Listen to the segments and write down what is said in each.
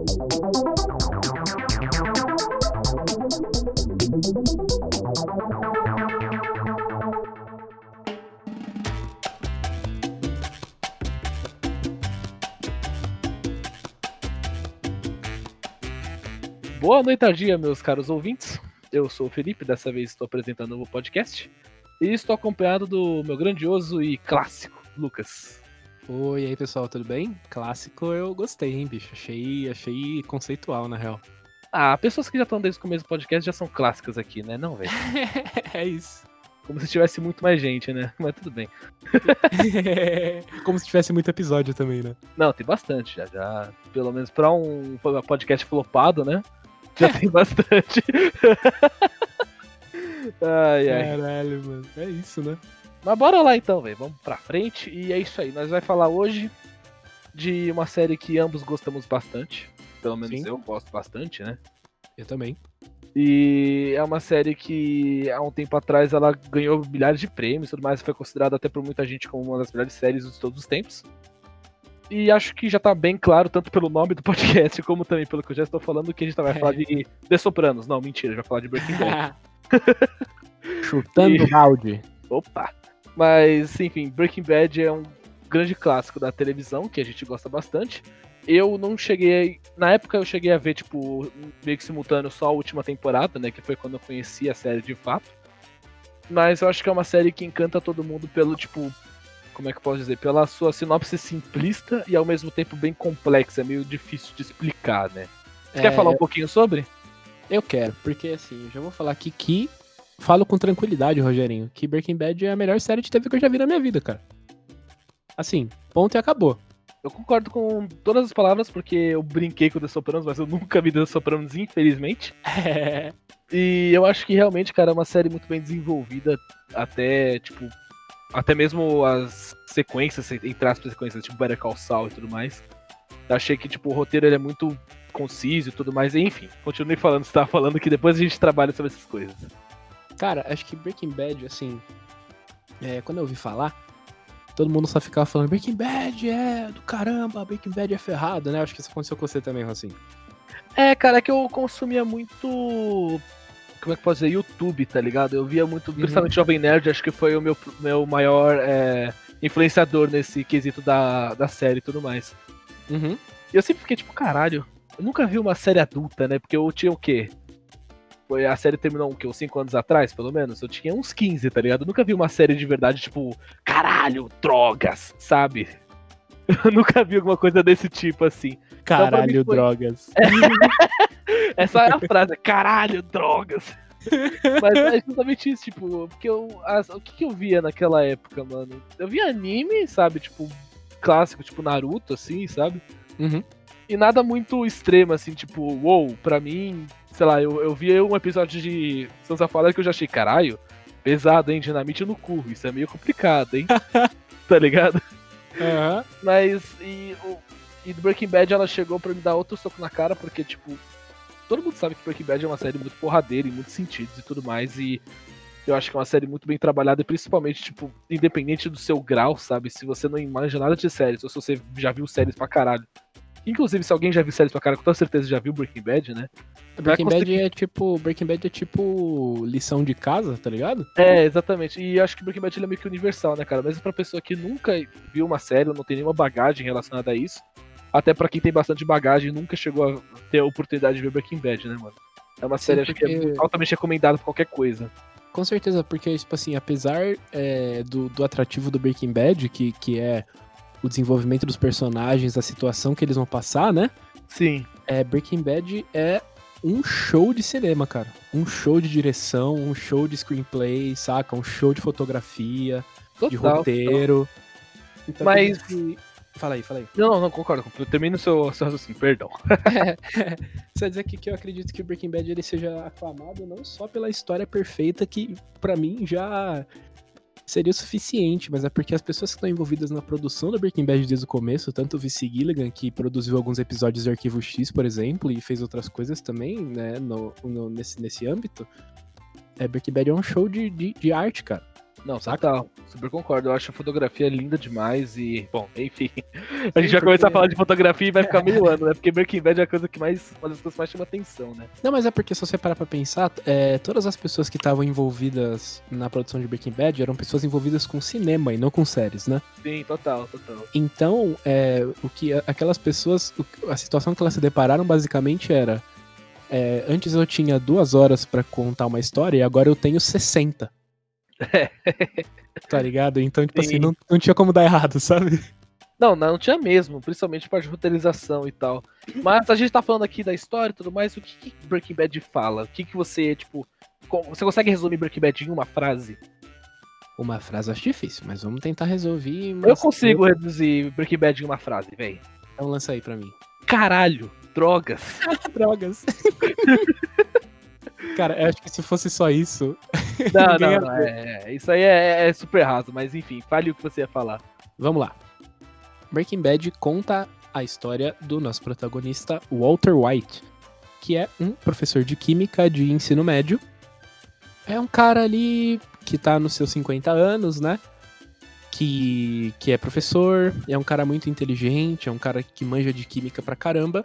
Boa noite, meus caros ouvintes. Eu sou o Felipe, dessa vez estou apresentando um novo podcast. E estou acompanhado do meu grandioso e clássico, Lucas. Oi, aí pessoal, tudo bem? Clássico eu gostei, hein, bicho? Achei, achei conceitual, na real. Ah, pessoas que já estão desde o começo do podcast já são clássicas aqui, né? Não, velho. é isso. Como se tivesse muito mais gente, né? Mas tudo bem. Como se tivesse muito episódio também, né? Não, tem bastante já. já pelo menos pra um podcast flopado, né? Já tem bastante. ai, ai. Caralho, mano. É isso, né? Mas bora lá então, velho. Vamos pra frente. E é isso aí. Nós vamos falar hoje de uma série que ambos gostamos bastante. Pelo menos Sim. eu gosto bastante, né? Eu também. E é uma série que há um tempo atrás ela ganhou milhares de prêmios e tudo mais. Foi considerada até por muita gente como uma das melhores séries de todos os tempos. E acho que já tá bem claro, tanto pelo nome do podcast, como também pelo que eu já estou falando, que a gente vai é. falar de The Sopranos. Não, mentira, a gente vai falar de Breaking Bad. Chutando e... balde. Opa! Mas, enfim, Breaking Bad é um grande clássico da televisão, que a gente gosta bastante. Eu não cheguei. Na época eu cheguei a ver, tipo, meio que simultâneo só a última temporada, né? Que foi quando eu conheci a série de fato. Mas eu acho que é uma série que encanta todo mundo pelo, tipo, como é que eu posso dizer? Pela sua sinopse simplista e ao mesmo tempo bem complexa, meio difícil de explicar, né? Você é, quer falar um pouquinho sobre? Eu quero, porque assim, já vou falar aqui que falo com tranquilidade, Rogerinho, que Breaking Bad é a melhor série de TV que eu já vi na minha vida, cara. Assim, ponto e acabou. Eu concordo com todas as palavras, porque eu brinquei com The Sopranos, mas eu nunca vi The Sopranos, infelizmente. É. E eu acho que realmente, cara, é uma série muito bem desenvolvida, até, tipo, até mesmo as sequências, entre aspas, sequências, tipo Better Call Saul e tudo mais. Eu achei que, tipo, o roteiro ele é muito conciso e tudo mais. enfim, continue falando, você tava falando que depois a gente trabalha sobre essas coisas. Cara, acho que Breaking Bad, assim. É, quando eu ouvi falar, todo mundo só ficava falando Breaking Bad é do caramba, Breaking Bad é ferrado, né? Acho que isso aconteceu com você também, assim. É, cara, é que eu consumia muito como é que posso dizer, YouTube, tá ligado? Eu via muito, uhum. principalmente Jovem Nerd, acho que foi o meu, meu maior é, influenciador nesse quesito da, da série e tudo mais. Uhum. E eu sempre fiquei tipo, caralho, eu nunca vi uma série adulta, né? Porque eu tinha o quê? Foi, a série terminou o quê? Uns 5 anos atrás, pelo menos? Eu tinha uns 15, tá ligado? Eu nunca vi uma série de verdade, tipo, caralho, drogas, sabe? Eu nunca vi alguma coisa desse tipo assim. Então, caralho, então, foi... drogas. Essa é a frase, caralho, drogas. Mas é justamente isso, tipo, porque eu. As, o que, que eu via naquela época, mano? Eu via anime, sabe? Tipo, clássico, tipo Naruto, assim, sabe? Uhum. E nada muito extremo, assim, tipo, wow, pra mim, sei lá, eu, eu via um episódio de Sansa Fala que eu já achei, caralho, pesado, hein? Dinamite no cu. Isso é meio complicado, hein? tá ligado? Uhum. Mas, e, o, e do Breaking Bad ela chegou pra me dar outro soco na cara, porque, tipo, todo mundo sabe que Breaking Bad é uma série muito porradeira em muitos sentidos e tudo mais, e eu acho que é uma série muito bem trabalhada, principalmente, tipo, independente do seu grau, sabe? Se você não imagina nada de séries, ou se você já viu séries pra caralho. Inclusive, se alguém já viu séries pra caralho, com toda certeza já viu Breaking Bad, né? Breaking Bad é tipo. Breaking Bad é tipo lição de casa, tá ligado? É, exatamente. E acho que Breaking Bad é meio que universal, né, cara? Mesmo pra pessoa que nunca viu uma série, ou não tem nenhuma bagagem relacionada a isso, até para quem tem bastante bagagem nunca chegou a ter a oportunidade de ver Breaking Bad, né, mano? É uma série Sim, porque... que é altamente recomendada pra qualquer coisa. Com certeza, porque, tipo assim, apesar é, do, do atrativo do Breaking Bad, que, que é o desenvolvimento dos personagens, a situação que eles vão passar, né? Sim. É, Breaking Bad é um show de cinema, cara. Um show de direção, um show de screenplay, saca? Um show de fotografia, Total, de roteiro. Então, Mas Fala aí, fala aí. Não, não, concordo. Termina o seu, seu raciocínio, perdão. é, é. Só dizer aqui que eu acredito que o Breaking Bad ele seja aclamado não só pela história perfeita, que para mim já seria o suficiente, mas é porque as pessoas que estão envolvidas na produção do Breaking Bad desde o começo, tanto o Vince Gilligan, que produziu alguns episódios de Arquivo X, por exemplo, e fez outras coisas também, né, no, no nesse, nesse âmbito, é, Breaking Bad é um show de, de, de arte, cara. Não, Saca? total. Super concordo. Eu acho a fotografia linda demais e, bom, enfim. A Sim, gente vai porque- começar a falar de fotografia e vai ficar meio ano, né? Porque Breaking Bad é a coisa que mais. Uma das coisas que mais chama atenção, né? Não, mas é porque se você parar pra pensar, é, todas as pessoas que estavam envolvidas na produção de Breaking Bad eram pessoas envolvidas com cinema e não com séries, né? Sim, total, total. Então, é, o que aquelas pessoas, a situação que elas se depararam basicamente era: é, antes eu tinha duas horas pra contar uma história e agora eu tenho 60. tá ligado? Então, tipo assim, Sim. não, não tinha como dar errado, sabe? Não, não tinha mesmo, principalmente parte de roteirização e tal. Mas a gente tá falando aqui da história e tudo mais, o que, que Breaking Bad fala? O que, que você, tipo. Você consegue resumir Breaking Bad em uma frase? Uma frase eu acho difícil, mas vamos tentar resolver. Eu consigo reduzir Breaking Bad em uma frase, véi. Então lança aí pra mim. Caralho, drogas. Drogas. Cara, eu acho que se fosse só isso. Não, não, não, é, é, isso aí é, é super raso, mas enfim, fale o que você ia falar. Vamos lá. Breaking Bad conta a história do nosso protagonista Walter White, que é um professor de química de ensino médio. É um cara ali que tá nos seus 50 anos, né? Que, que é professor, é um cara muito inteligente, é um cara que manja de química pra caramba.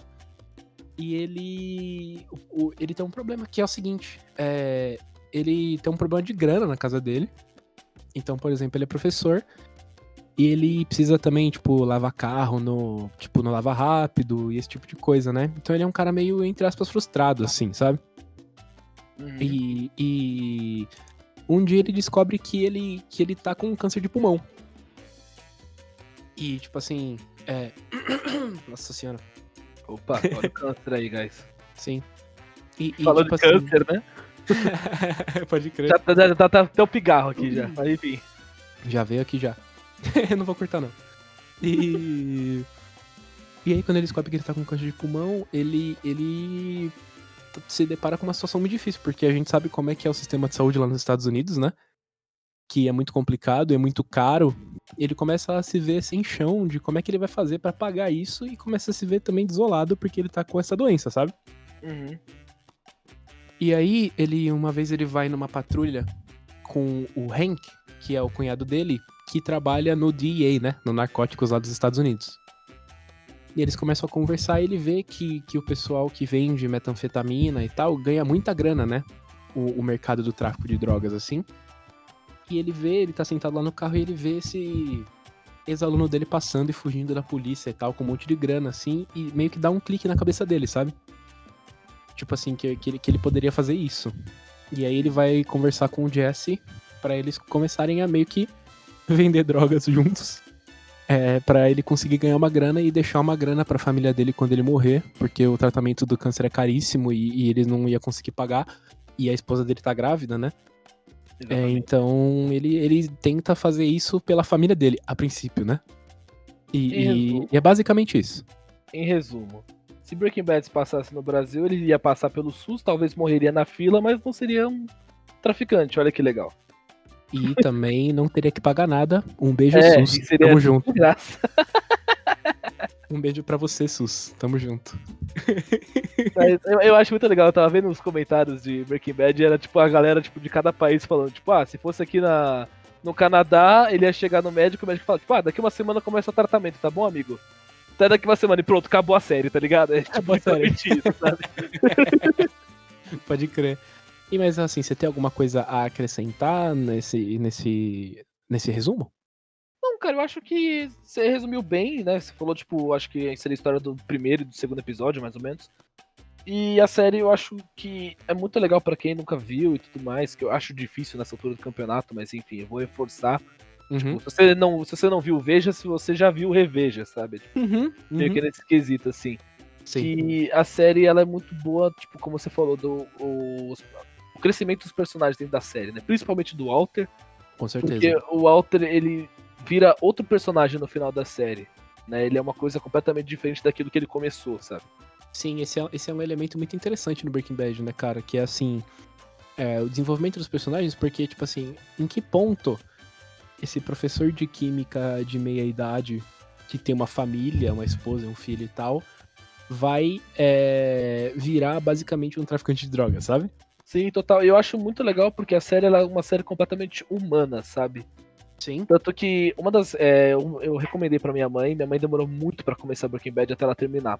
E ele. o- ele tem um problema que é o seguinte: é, ele tem um problema de grana na casa dele. Então, por exemplo, ele é professor e ele precisa também, tipo, lavar carro no, tipo, no lava rápido e esse tipo de coisa, né? Então ele é um cara meio, entre aspas, frustrado, assim, sabe? Uhum. E, e um dia ele descobre que ele, que ele tá com câncer de pulmão. E, tipo assim, é... Nossa senhora, Opa, olha o câncer aí, guys. sim. E, e, Falando tipo de câncer, né? assim... Pode crer. Já, tá- já, tá, tá até o pigarro aqui já, mas enfim. Já veio aqui já. Eu não vou cortar, não. E. E aí, quando ele descobre que ele tá com câncer de pulmão, ele. ele se depara com uma situação muito difícil, porque a gente sabe como é que é o sistema de saúde lá nos Estados Unidos, né? Que é muito complicado, é muito caro. Ele começa a se ver sem chão de como é que ele vai fazer pra pagar isso e começa a se ver também desolado porque ele tá com essa doença, sabe? Uhum. E aí, ele uma vez ele vai numa patrulha com o Hank, que é o cunhado dele, que trabalha no DEA, né? No narcóticos lá dos Estados Unidos. E eles começam a conversar e ele vê que, que o pessoal que vende metanfetamina e tal ganha muita grana, né? O, o mercado do tráfico de drogas, assim. E ele vê, ele tá sentado lá no carro e ele vê esse ex-aluno dele passando e fugindo da polícia e tal, com um monte de grana, assim, e meio que dá um clique na cabeça dele, sabe? Tipo assim, que, que, ele, que ele poderia fazer isso. E aí ele vai conversar com o Jesse pra eles começarem a meio que vender drogas juntos. É, para ele conseguir ganhar uma grana e deixar uma grana pra família dele quando ele morrer, porque o tratamento do câncer é caríssimo e, e ele não ia conseguir pagar. E a esposa dele tá grávida, né? É, então ele, ele tenta fazer isso pela família dele, a princípio, né? E, e- e é basicamente isso. Em resumo, se Breaking Bad se passasse no Brasil, ele ia passar pelo SUS, talvez morreria na fila, mas não seria um traficante, olha que legal. E também não teria que pagar nada. Um beijo, É, SUS. Tamo junto. graça. Um beijo pra você, SUS. Tamo junto. Mas eu, eu acho muito legal, eu tava vendo os comentários de Breaking Bad e era tipo a galera tipo, de cada país falando, tipo, ah, se fosse aqui na, no Canadá, ele ia chegar no médico, o médico fala, tipo, ah, daqui uma semana começa o tratamento, tá bom, amigo? Até daqui uma semana e pronto, acabou a série, tá ligado? É tipo, exatamente isso, sabe? Pode crer. E mas assim, você tem alguma coisa a acrescentar nesse, nesse, nesse resumo? Não, cara, eu acho que você resumiu bem, né? Você falou, tipo, acho que seria a história do primeiro e do segundo episódio, mais ou menos. E a série eu acho que é muito legal pra quem nunca viu e tudo mais, que eu acho difícil nessa altura do campeonato, mas enfim, eu vou reforçar. Uhum. Tipo, se, você não, se você não viu, veja, se você já viu, reveja, sabe? Tipo, Uhum. meio que nesse quesito, assim. Sim. Que a série, ela é muito boa, tipo, como você falou, do os- o crescimento dos personagens dentro da série, né? Principalmente do Walter, Com certeza. porque o Walter, ele vira outro personagem no final da série. Né? Ele é uma coisa completamente diferente daquilo que ele começou, sabe? Sim, esse é, esse é um elemento muito interessante no Breaking Bad, né, cara? Que é assim. é, o desenvolvimento dos personagens, porque, tipo assim, em que ponto esse professor de química de meia idade, que tem uma família, uma esposa, um filho e tal, vai é, virar basicamente um traficante de drogas, sabe? Sim, total. Eu acho muito legal porque a série ela é uma série completamente humana, sabe? Sim. Tanto que uma das. é, eu, eu recomendei pra minha mãe, minha mãe demorou muito pra começar Breaking Bad até ela terminar.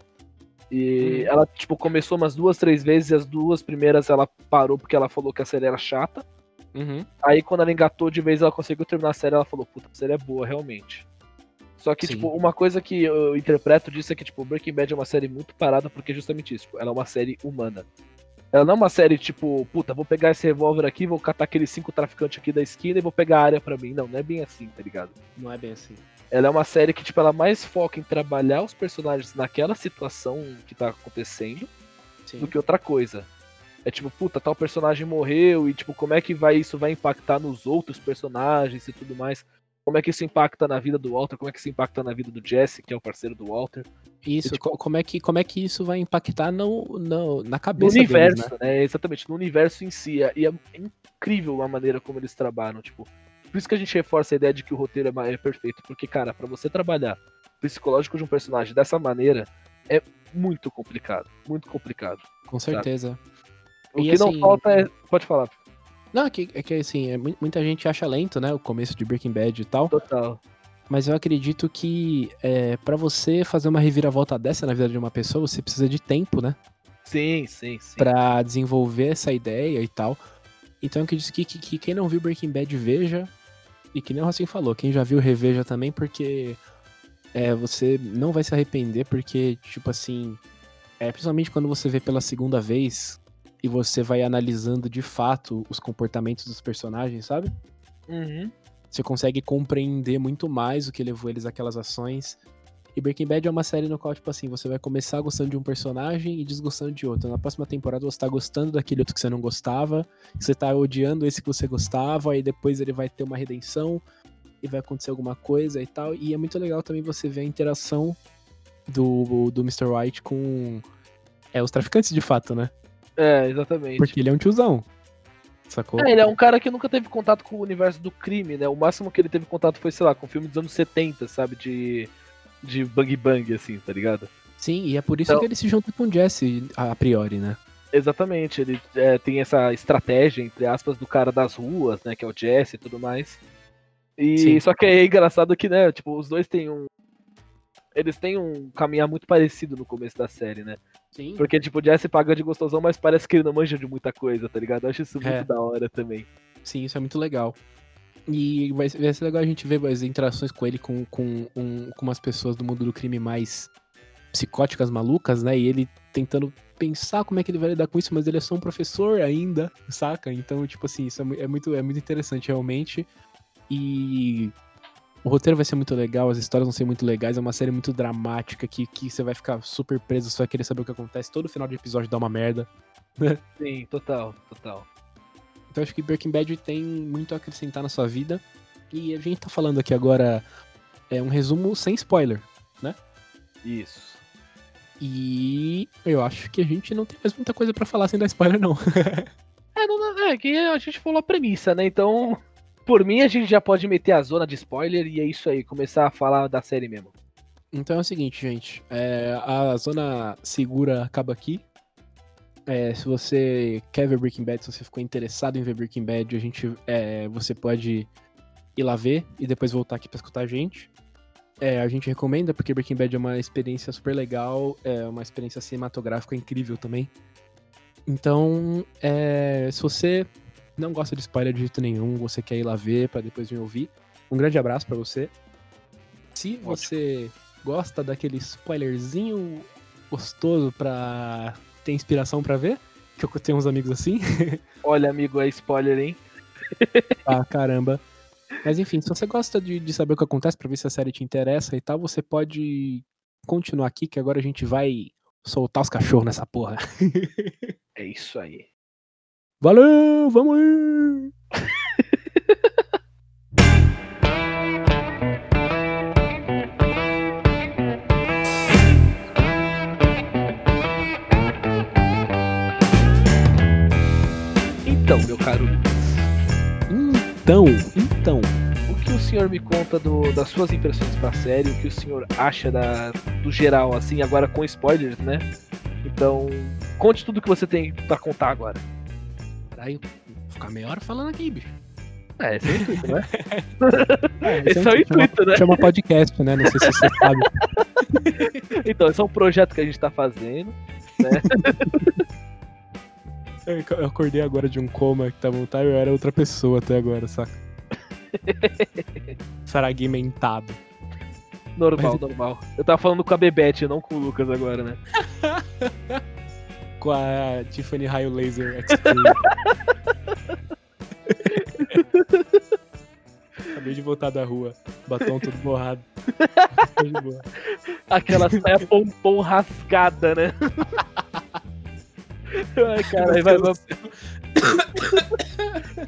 E Hum. ela, tipo, começou umas duas, três vezes e as duas primeiras ela parou porque ela falou que a série era chata. Uhum. Aí quando ela engatou de vez ela conseguiu terminar a série, ela falou, puta, a série é boa, realmente. Só que, Sim. tipo, uma coisa que eu interpreto disso é que, tipo, Breaking Bad é uma série muito parada porque é justamente isso, tipo, ela é uma série humana. Ela não é uma série, tipo, puta, vou pegar esse revólver aqui, vou catar aqueles cinco traficantes aqui da esquina e vou pegar a área pra mim. Não, não é bem assim, tá ligado? Não é bem assim. Ela é uma série que, tipo, ela mais foca em trabalhar os personagens naquela situação que tá acontecendo Sim. do que outra coisa. É tipo, puta, tal personagem morreu e tipo, como é que vai isso vai impactar nos outros personagens e tudo mais? Como é que isso impacta na vida do Walter? Como é que isso impacta na vida do Jesse, que é o parceiro do Walter? Isso, E, tipo, co- como, é que, como é que isso vai impactar no, no- na No cabeça universo, deles, né? né? Exatamente, no universo em si. E é incrível a maneira como eles trabalham, tipo. Por isso que a gente reforça a ideia de que o roteiro é é perfeito. Porque, cara, pra você trabalhar o psicológico de um personagem dessa maneira, é muito complicado. Muito complicado. Com certeza. O E, que não assim, falta é. Pode falar. Não, é que, é que assim, é, mu- muita gente acha lento, né? O começo de Breaking Bad e tal. Total. Mas eu acredito que é, para você fazer uma reviravolta dessa na vida de uma pessoa, você precisa de tempo, né? Sim, sim, sim. Pra desenvolver essa ideia e tal. Então eu acredito que, que, que quem não viu Breaking Bad veja. E que nem o Racing falou, quem já viu reveja também, porque é, você não vai se arrepender, porque, tipo assim, é, principalmente quando você vê pela segunda vez e você vai analisando de fato os comportamentos dos personagens, sabe? Uhum. Você consegue compreender muito mais o que levou eles àquelas ações. E Breaking Bad é uma série no qual, tipo assim, você vai começar gostando de um personagem e desgostando de outro. Na próxima temporada você tá gostando daquele outro que você não gostava, você tá odiando esse que você gostava, aí depois ele vai ter uma redenção e vai acontecer alguma coisa e tal. E é muito legal também você ver a interação do, do Mr. White com é, os traficantes de fato, né? É, exatamente. Porque ele é um tiozão. Sacou? É, ele é um cara que nunca teve contato com o universo do crime, né? O máximo que ele teve contato foi, sei lá, com filme dos anos 70, sabe? De, de bang bang, assim, tá ligado? Sim, e é por isso Então- que ele se junta com o Jesse a priori, né? Exatamente, ele é, tem essa estratégia, entre aspas, do cara das ruas, né? Que é o Jesse e tudo mais. E Sim. só que é engraçado que, né, tipo, os dois têm um. Eles têm um caminhar muito parecido no começo da série, né? Sim. Porque, tipo, o Jesse paga de gostosão, mas parece que ele não manja de muita coisa, tá ligado? Eu acho isso muito É. da hora também. Sim, isso é muito legal. E vai, vai ser legal a gente ver as interações com ele com, com, um- com umas pessoas do mundo do crime mais psicóticas, malucas, né? E ele tentando pensar como é que ele vai lidar com isso, mas ele é só um professor ainda, saca? Então, tipo assim, isso é, é muito, é muito interessante realmente. E o roteiro vai ser muito legal, as histórias vão ser muito legais, é uma série muito dramática que, que você vai ficar super preso, você vai querer saber o que acontece. Todo final de episódio dá uma merda. Sim, total, total. Então acho que Breaking Bad tem muito a acrescentar na sua vida. E a gente tá falando aqui agora é um resumo sem spoiler. Isso. E eu acho que a gente não tem mais muita coisa pra falar sem dar spoiler, não. É, não, é que a gente falou a premissa, né? Então, por mim, a gente já pode meter a zona de spoiler e é isso aí, começar a falar da série mesmo. Então é o seguinte, gente. é, a zona segura acaba aqui. É, se você quer ver Breaking Bad, se você ficou interessado em ver Breaking Bad, a gente, é, você pode ir lá ver e depois voltar aqui pra escutar a gente. É, a gente recomenda porque Breaking Bad é uma experiência super legal, é uma experiência cinematográfica incrível também. Então, é, se você não gosta de spoiler de jeito nenhum, você quer ir lá ver pra depois vir ouvir, um grande abraço pra você. Se você gosta daquele spoilerzinho gostoso pra ter inspiração pra ver, que eu tenho uns amigos assim, Olha, amigo, é spoiler, hein? ah, caramba. Mas enfim, se você gosta de, de saber o que acontece pra ver se a série te interessa e tal, você pode continuar aqui, que agora a gente vai soltar os cachorros nessa porra. É isso aí. Valeu, vamos aí! Então, então, o que o senhor me conta do- das suas impressões pra série, o que o senhor acha da, do geral, assim, agora com spoilers, né? Então, conte tudo que você tem pra contar agora. Caralho, vou ficar meia hora falando aqui, bicho. É, esse é o intuito, né? É, Esse é o intuito, né? Chama podcast, né? Não sei se você sabe. Então, esse é um projeto que a gente tá fazendo. É, Eu acordei agora de um coma que tava no time, eu era outra pessoa até agora, saca? Fragmentado. Normal, Mas- normal. Eu tava falando com a Bebete, não com o Lucas agora, né? Com a Tiffany Raio Laser Extreme. Acabei de voltar da rua. Batom todo borrado. Aquela saia pompom rasgada, né? Ai, caralho, vai, vai.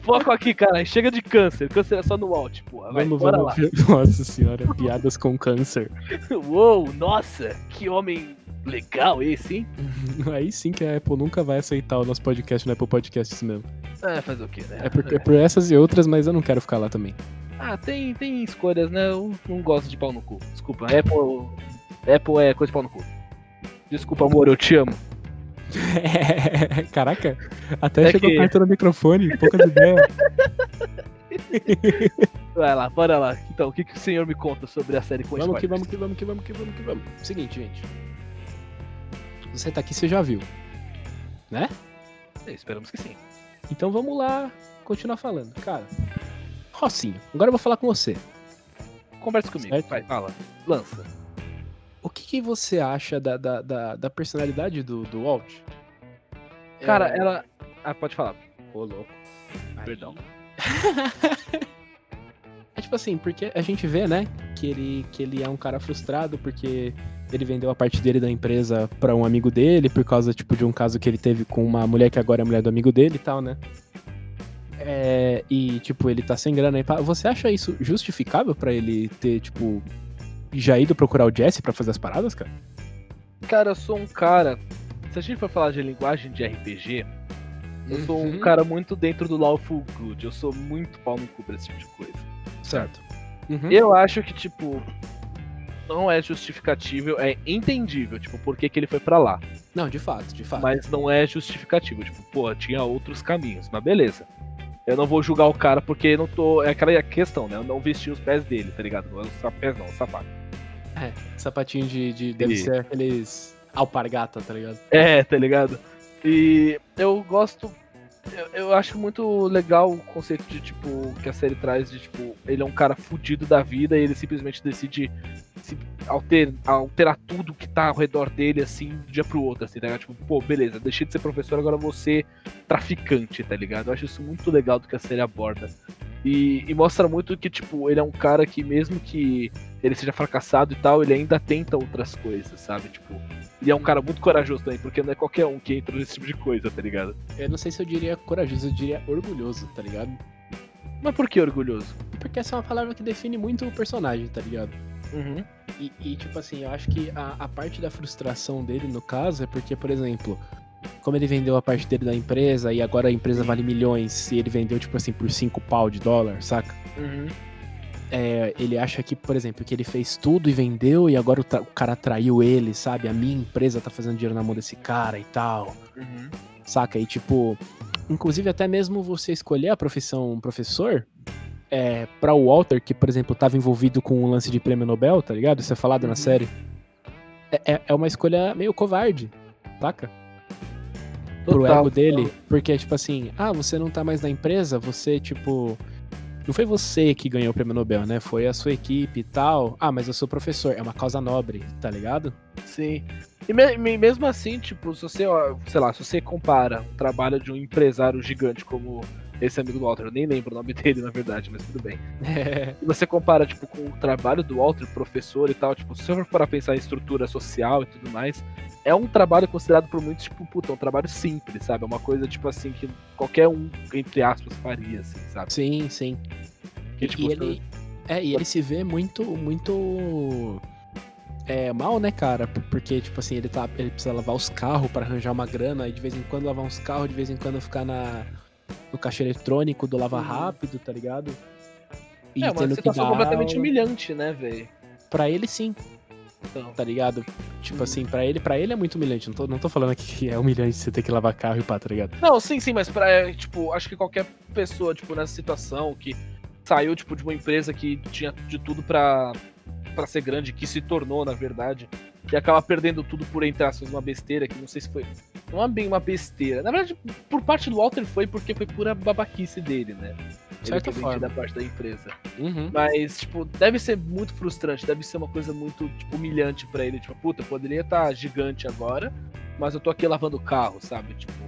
Foco aqui, cara. Chega de câncer. Câncer é só no alt, porra. Vai, Vamos, bora vamos. Nossa senhora, piadas com câncer. lá. Uou, nossa, que homem legal esse, hein? Aí sim que a Apple nunca vai aceitar o nosso podcast no Apple Podcasts mesmo. É, fazer o quê, né? É por, é por essas e outras, mas eu não quero ficar lá também. Ah, tem, tem escolhas, né? Eu não gosto de pau no cu. Desculpa, Apple. Apple é coisa de pau no cu. Desculpa, amor, eu te amo. Caraca, até É chegou que- perto do microfone, poucas ideias. Vai lá, bora lá. Então, o que, que o senhor me conta sobre a série com Vamos que vamos que vamos que vamos que vamos que vamos. Seguinte, gente. Você tá aqui, você já viu. Né? É, Esperamos que sim. Então vamos lá continuar falando. Cara, Rocinho, agora eu vou falar com você. Conversa comigo, Certo. vai, fala. Lança. O que, que você acha da, da, da, da personalidade do, do Walt? Cara, É- ela. Ah, pode falar. Ô, louco. Aí. Perdão. É tipo assim, porque a gente vê, né, que ele, que ele é um cara frustrado porque ele vendeu a parte dele da empresa pra um amigo dele por causa, tipo, de um caso que ele teve com uma mulher que agora é mulher do amigo dele e tal, né? É, e, tipo, ele tá sem grana aí. pá. Você acha isso justificável pra ele ter, tipo, já ido procurar o Jesse pra fazer as paradas, cara? Cara, eu sou um cara. Se a gente for falar de linguagem de RPG, eu sou um Uhum. cara muito dentro do Lawful Good. Eu sou muito pau no cu pra esse tipo de coisa. Certo. Uhum. Eu acho que, tipo. Não é justificatível, é entendível, tipo, por que, que ele foi pra lá. Não, de fato, de fato. Mas não é justificativo, tipo, pô, tinha outros caminhos, mas beleza. Eu não vou julgar o cara porque não tô. É aquela questão, né? Eu não vesti os pés dele, tá ligado? Não é os pés, não, os sapatos. Sapatinho de. de deve E- ser aqueles alpargata, tá ligado? É, tá ligado? E eu gosto. Eu, eu acho muito legal o conceito de, tipo, que a série traz de, tipo, ele é um cara fudido da vida e ele simplesmente decide se alter, alterar tudo que tá ao redor dele, assim, de um dia pro outro, assim, tá ligado? Tipo, pô, beleza, deixei de ser professor, agora vou ser traficante, tá ligado? Eu acho isso muito legal do que a série aborda. E, e mostra muito que, tipo, ele é um cara que, mesmo que ele seja fracassado e tal, ele ainda tenta outras coisas, sabe? Tipo, ele é um cara muito corajoso também, porque não é qualquer um que entra nesse tipo de coisa, tá ligado? Eu não sei se eu diria corajoso, eu diria orgulhoso, tá ligado? Mas por que orgulhoso? Porque essa é uma palavra que define muito o personagem, tá ligado? Uhum. E, e, tipo assim, eu acho que a, a parte da frustração dele, no caso, é porque, por exemplo, como ele vendeu a parte dele da empresa e agora a empresa vale milhões e ele vendeu, tipo assim, por 5 pau de dólar, saca? Uhum. É, ele acha que, por exemplo, que ele fez tudo e vendeu e agora o, tra- o cara traiu ele, sabe? A minha empresa tá fazendo dinheiro na mão desse cara e tal. Uhum. saca? E tipo, inclusive até mesmo você escolher a profissão professor, é, para o Walter, que por exemplo tava envolvido com um lance de prêmio Nobel, tá ligado? Isso é falado Uhum. na série. É, é- é uma escolha meio covarde, saca? Pro Total, ego dele, porque tipo assim, ah, você não tá mais na empresa, você tipo. Não foi você que ganhou o prêmio Nobel, né? Foi a sua equipe e tal. Ah, mas eu sou professor, é uma causa nobre, tá ligado? Sim. E me- me- mesmo assim, tipo, se você, ó, sei lá, se você compara o trabalho de um empresário gigante como esse amigo do Walter, eu nem lembro o nome dele, na verdade, mas tudo bem. É, E você compara, tipo, com o trabalho do Walter, professor e tal, tipo, se você for para pensar em estrutura social e tudo mais, é um trabalho considerado por muitos, tipo, puta, é um trabalho simples, sabe? É uma coisa, tipo assim, que qualquer um, entre aspas, faria, assim, sabe? sim, sim. Que, E- tipo, e ele, é, e ele se vê muito, muito é, mal, né, cara? Por- Porque, tipo assim, ele, tá, ele precisa lavar os carros pra arranjar uma grana, e de vez em quando lavar uns carros, de vez em quando ficar na, no caixa eletrônico do Lava Uhum. Rápido, tá ligado? E é uma situação completamente aula. humilhante, né, velho? Pra ele, sim. Então, tá ligado? Tipo Uhum. assim, pra ele, para ele é muito humilhante. Não tô, não tô falando aqui que é humilhante você ter que lavar carro e pá, tá ligado? Não, sim, sim, mas pra, é, tipo, acho que qualquer pessoa, tipo, nessa situação que saiu, tipo, de uma empresa que tinha de tudo pra, pra ser grande, que se tornou, na verdade, e acaba perdendo tudo por, entre aspas, uma besteira, que não sei se foi. Não é bem uma besteira. Na verdade, por parte do Walter foi porque foi pura babaquice dele, né? De certa forma. da parte da empresa. Uhum. Mas, tipo, deve ser muito frustrante, deve ser uma coisa muito, tipo, humilhante pra ele. Tipo, puta, poderia estar gigante agora, mas eu tô aqui lavando o carro, sabe? Tipo,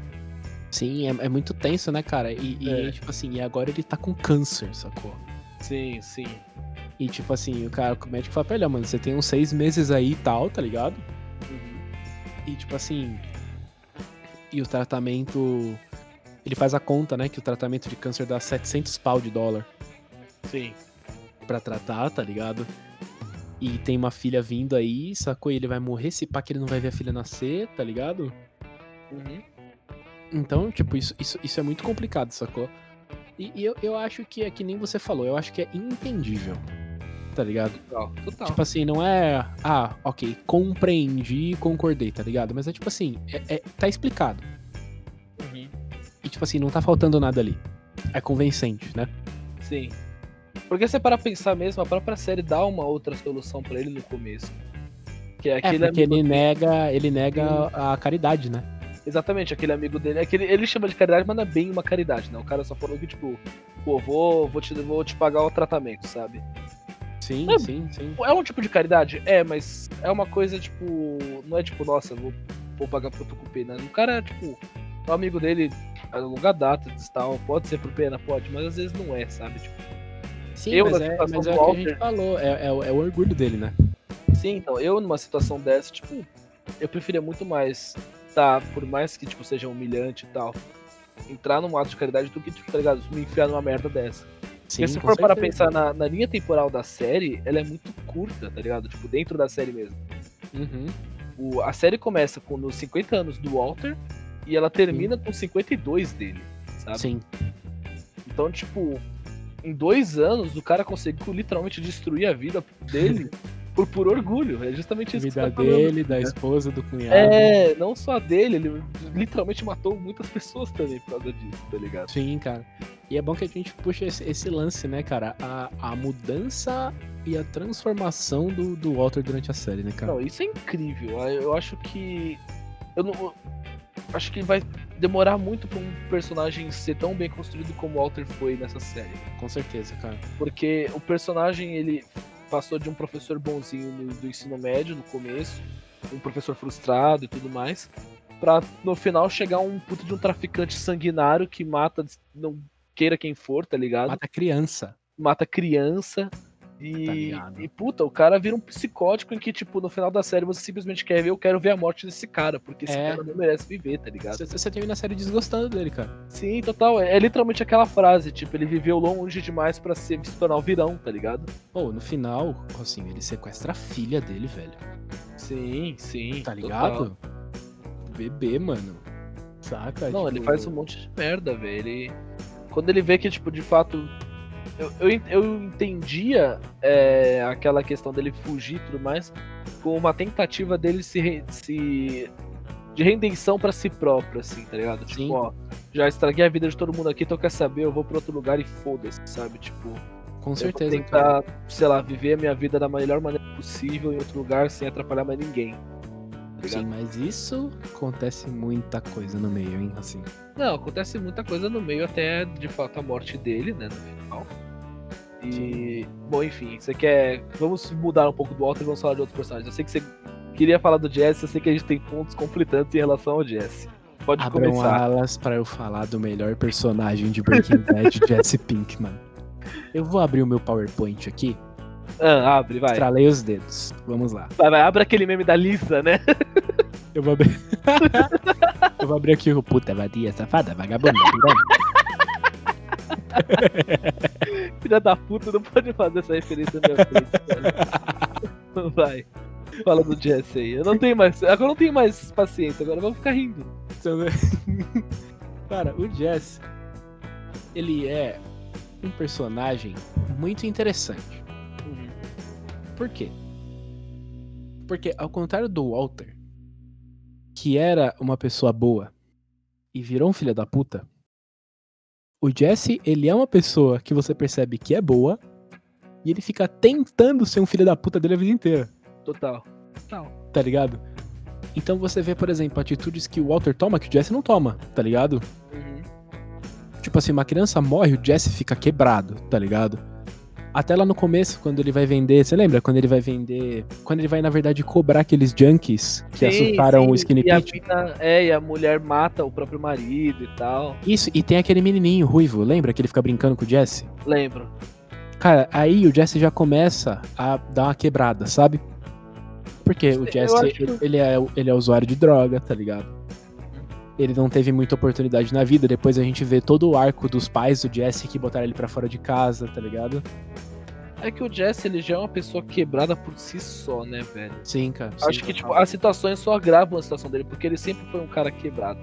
Sim, é, é muito tenso, né, cara? E, e, É. tipo assim, e agora ele tá com câncer, sacou? sim, sim. E tipo assim, o cara, o médico fala pra ele, mano, você tem uns seis meses aí e tal, tá ligado? Uhum. E tipo assim. E o tratamento. Ele faz a conta, né? Que o tratamento de câncer dá 700 pau de dólar Sim. pra tratar, tá ligado? E tem uma filha vindo aí, sacou? E ele vai morrer, se pá que ele não vai ver a filha nascer, tá ligado? Uhum. Então, tipo, isso, isso, isso é muito complicado, sacou? E, e eu, eu acho que é que nem você falou, eu acho que é entendível, tá ligado? Total, total. Tipo assim, não é. Ah, ok, compreendi, concordei, tá ligado? Mas é tipo assim, é, é- tá explicado. Uhum. E tipo assim, não tá faltando nada ali. É convincente, né? Sim. Porque se para pensar mesmo, a própria série dá uma outra solução pra ele no começo. Que é É, porque ele nega, ele nega a caridade, né? Exatamente, aquele amigo dele. Aquele, ele chama de caridade, mas não é bem uma caridade, né? O cara só falou que, tipo, pô, vou, vou, te, vou te pagar o tratamento, sabe? Sim, É. sim, sim. É um tipo de caridade? É, mas é uma coisa, tipo. Não é tipo, nossa, vou, vou pagar tu com pena. O cara, tipo, é um amigo dele a longa data e tal. Pode ser por pena, pode, mas às vezes não é, sabe? Tipo, Sim, Eu, mas, é, mas é o que a gente falou, é, é o- é o orgulho dele, né? sim, então, eu numa situação dessa, tipo, eu preferia muito mais, tá, por mais que, tipo, seja humilhante e tal, entrar num ato de caridade do que, tipo, tá ligado? Me enfiar numa merda dessa. Sim, Porque se for para pensar na, na linha temporal da série, ela é muito curta, tá ligado? Tipo, dentro da série mesmo. Uhum. O, a série começa com nos 50 anos do Walter e ela termina com 52 dele, sabe? Sim. Então, tipo, em dois anos o cara conseguiu literalmente destruir a vida dele por, por orgulho. É justamente isso que vida você tá falando. dele, da esposa, do cunhado. É, não só dele, ele literalmente matou muitas pessoas também por causa disso, tá ligado? Sim, cara. E é bom que a gente puxa esse, esse lance, né, cara? A, a mudança e a transformação do, do Walter durante a série, né, cara? Não, isso é incrível. Eu acho que. Eu não. eu Acho que vai demorar muito pra um personagem ser tão bem construído como o Walter foi nessa série. Com certeza, cara. Porque o personagem, ele passou de um professor bonzinho no- do ensino médio no começo, um professor frustrado e tudo mais, pra no final chegar um puto de um traficante sanguinário que mata, não queira quem for, tá ligado? Mata criança. mata criança. E, Tá e, puta, o cara vira um psicótico em que, tipo, no final da série você simplesmente quer ver, eu quero ver a morte desse cara, porque esse É. cara não merece viver, tá ligado? Você, você termina a série desgostando dele, cara. Sim, total. É, é literalmente aquela frase, tipo, ele viveu longe demais pra ser, se tornar o virão, tá ligado? Pô, no final, assim, ele sequestra a filha dele, velho. Sim, sim. Tá total. ligado? Bebê, mano. Saca? Não, Tipo, ele faz um monte de merda, velho. Ele... Quando ele vê que, tipo, de fato. Eu, eu, eu entendia é, aquela questão dele fugir e tudo mais como uma tentativa dele se, se de redenção pra si próprio, assim, tá ligado? Sim. Tipo, ó, já estraguei a vida de todo mundo aqui, então quer saber, eu vou pra outro lugar e foda-se, sabe? Tipo, Com certeza, vou cara. tentar, sei lá, viver a minha vida da melhor maneira possível em outro lugar sem atrapalhar mais ninguém. Tá? Sim, mas isso acontece muita coisa no meio, hein? Assim. Não, acontece muita coisa no meio até de fato a morte dele, né, no final. E, bom, enfim, você quer. Vamos mudar um pouco do Walter e vamos falar de outros personagens. Eu sei que você queria falar do Jesse, eu sei que a gente tem pontos conflitantes em relação ao Jesse. Pode Abram começar. alas pra eu falar do melhor personagem de Breaking Bad, Jesse Pinkman. Eu vou abrir o meu PowerPoint aqui, Ah, abre, vai. estralei os dedos. Vamos lá. vai. Vai, abre aquele meme da Lisa, né? Eu vou abrir. eu vou abrir aqui o puta vadia, safada, vagabunda, piranha. Filha da puta, não pode fazer essa referência na minha frente, cara. Vai. Fala do Jesse aí. Eu não tenho mais. Agora eu não tenho mais paciência, agora vamos ficar rindo. Cara, o Jess, ele é um personagem muito interessante. Por quê? Porque, ao contrário do Walter, que era uma pessoa boa e virou um filho da puta, o Jesse, ele é uma pessoa que você percebe que é boa e ele fica tentando ser um filho da puta dele a vida inteira. Total. Total. Tá ligado? Então você vê, por exemplo, atitudes que o Walter toma que o Jesse não toma, tá ligado? Uhum. Tipo assim, uma criança morre, o Jesse fica quebrado, tá ligado? Até lá no começo, quando ele vai vender, você lembra? Quando ele vai vender. Quando ele vai, na verdade, cobrar aqueles junkies que Sim, assustaram sim, o Skinny Pete. é, e a mulher mata o próprio marido e tal. Isso, e tem aquele menininho ruivo, lembra que ele fica brincando com o Jesse? Lembro. Cara, aí o Jesse já começa a dar uma quebrada, sabe? Porque o Jesse, acho ele é, ele é usuário de droga, tá ligado? Ele não teve muita oportunidade na vida. Depois a gente vê todo o arco dos pais do Jesse que botaram ele pra fora de casa, tá ligado? É que o Jesse, ele já é uma pessoa quebrada por si só, né, velho? Sim, cara. Acho sim, que, total. tipo, as situações só agravam a situação dele, porque ele sempre foi um cara quebrado.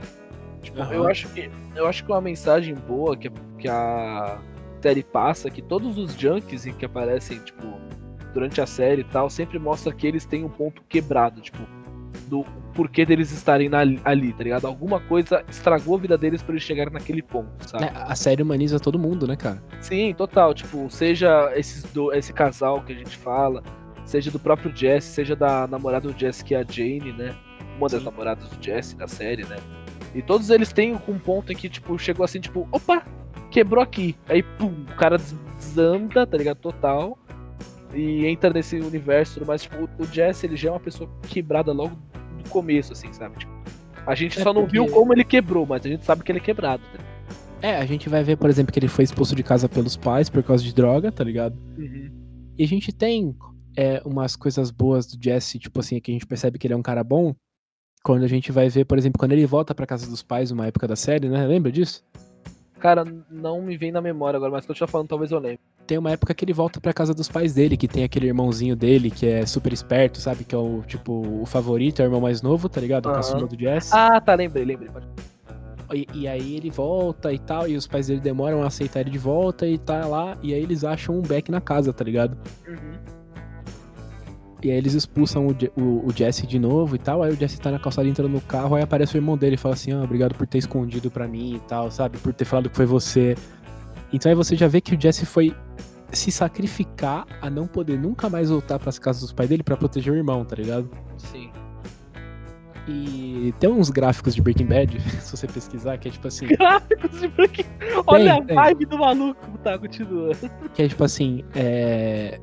Tipo, Aham. eu acho que eu acho que uma mensagem boa que, que a série passa, que todos os junkies que aparecem, tipo, durante a série e tal, sempre mostra que eles têm um ponto quebrado, tipo, do porquê deles estarem na- ali, tá ligado? Alguma coisa estragou a vida deles pra eles chegarem naquele ponto, sabe? É, a série humaniza todo mundo, né, cara? Sim, total. Tipo, seja esses do, esse casal que a gente fala, seja do próprio Jesse, seja da namorada do Jesse, que é a Jane, né? Uma das Sim. namoradas do Jesse da série, né? E todos eles têm um ponto em que, tipo, chegou assim, tipo, opa, quebrou aqui. Aí, pum, o cara des- desanda, tá ligado? Total. E entra nesse universo mais. Tipo, o Jesse, ele já é uma pessoa quebrada logo do começo, assim, sabe? Tipo, a gente É só não porque- viu como ele quebrou, mas a gente sabe que ele é quebrado, ligado? É, a gente vai ver, por exemplo, que ele foi expulso de casa pelos pais por causa de droga, tá ligado? Uhum. E a gente tem é, umas coisas boas do Jesse, tipo assim, que a gente percebe que ele é um cara bom. Quando a gente vai ver, por exemplo, quando ele volta pra casa dos pais numa época da série, né? Lembra disso? Cara, não me vem na memória agora, mas que eu tô falando, talvez eu lembre. Tem uma época que ele volta pra casa dos pais dele, que tem aquele irmãozinho dele que é super esperto, sabe? Que é o, tipo, o favorito, é o irmão mais novo, tá ligado? O caçula do Jesse. Ah, tá, lembrei, lembrei. E, e aí ele volta e tal, e os pais dele demoram a aceitar ele de volta e tá lá, e aí eles acham um Beck na casa, tá ligado? Uhum. E aí eles expulsam o, o- o Jesse de novo e tal. Aí o Jesse tá na calçada entrando no carro. Aí aparece o irmão dele e fala assim: Ah, obrigado por ter escondido pra mim e tal, sabe? Por ter falado que foi você. Então aí você já vê que o Jesse foi se sacrificar a não poder nunca mais voltar pras casas dos pais dele pra proteger o irmão, tá ligado? Sim. E tem uns gráficos de Breaking Bad, se você pesquisar, que é tipo assim. Gráficos de Breaking. Olha tem. a vibe do maluco. Tá, continua. Que é tipo assim. É.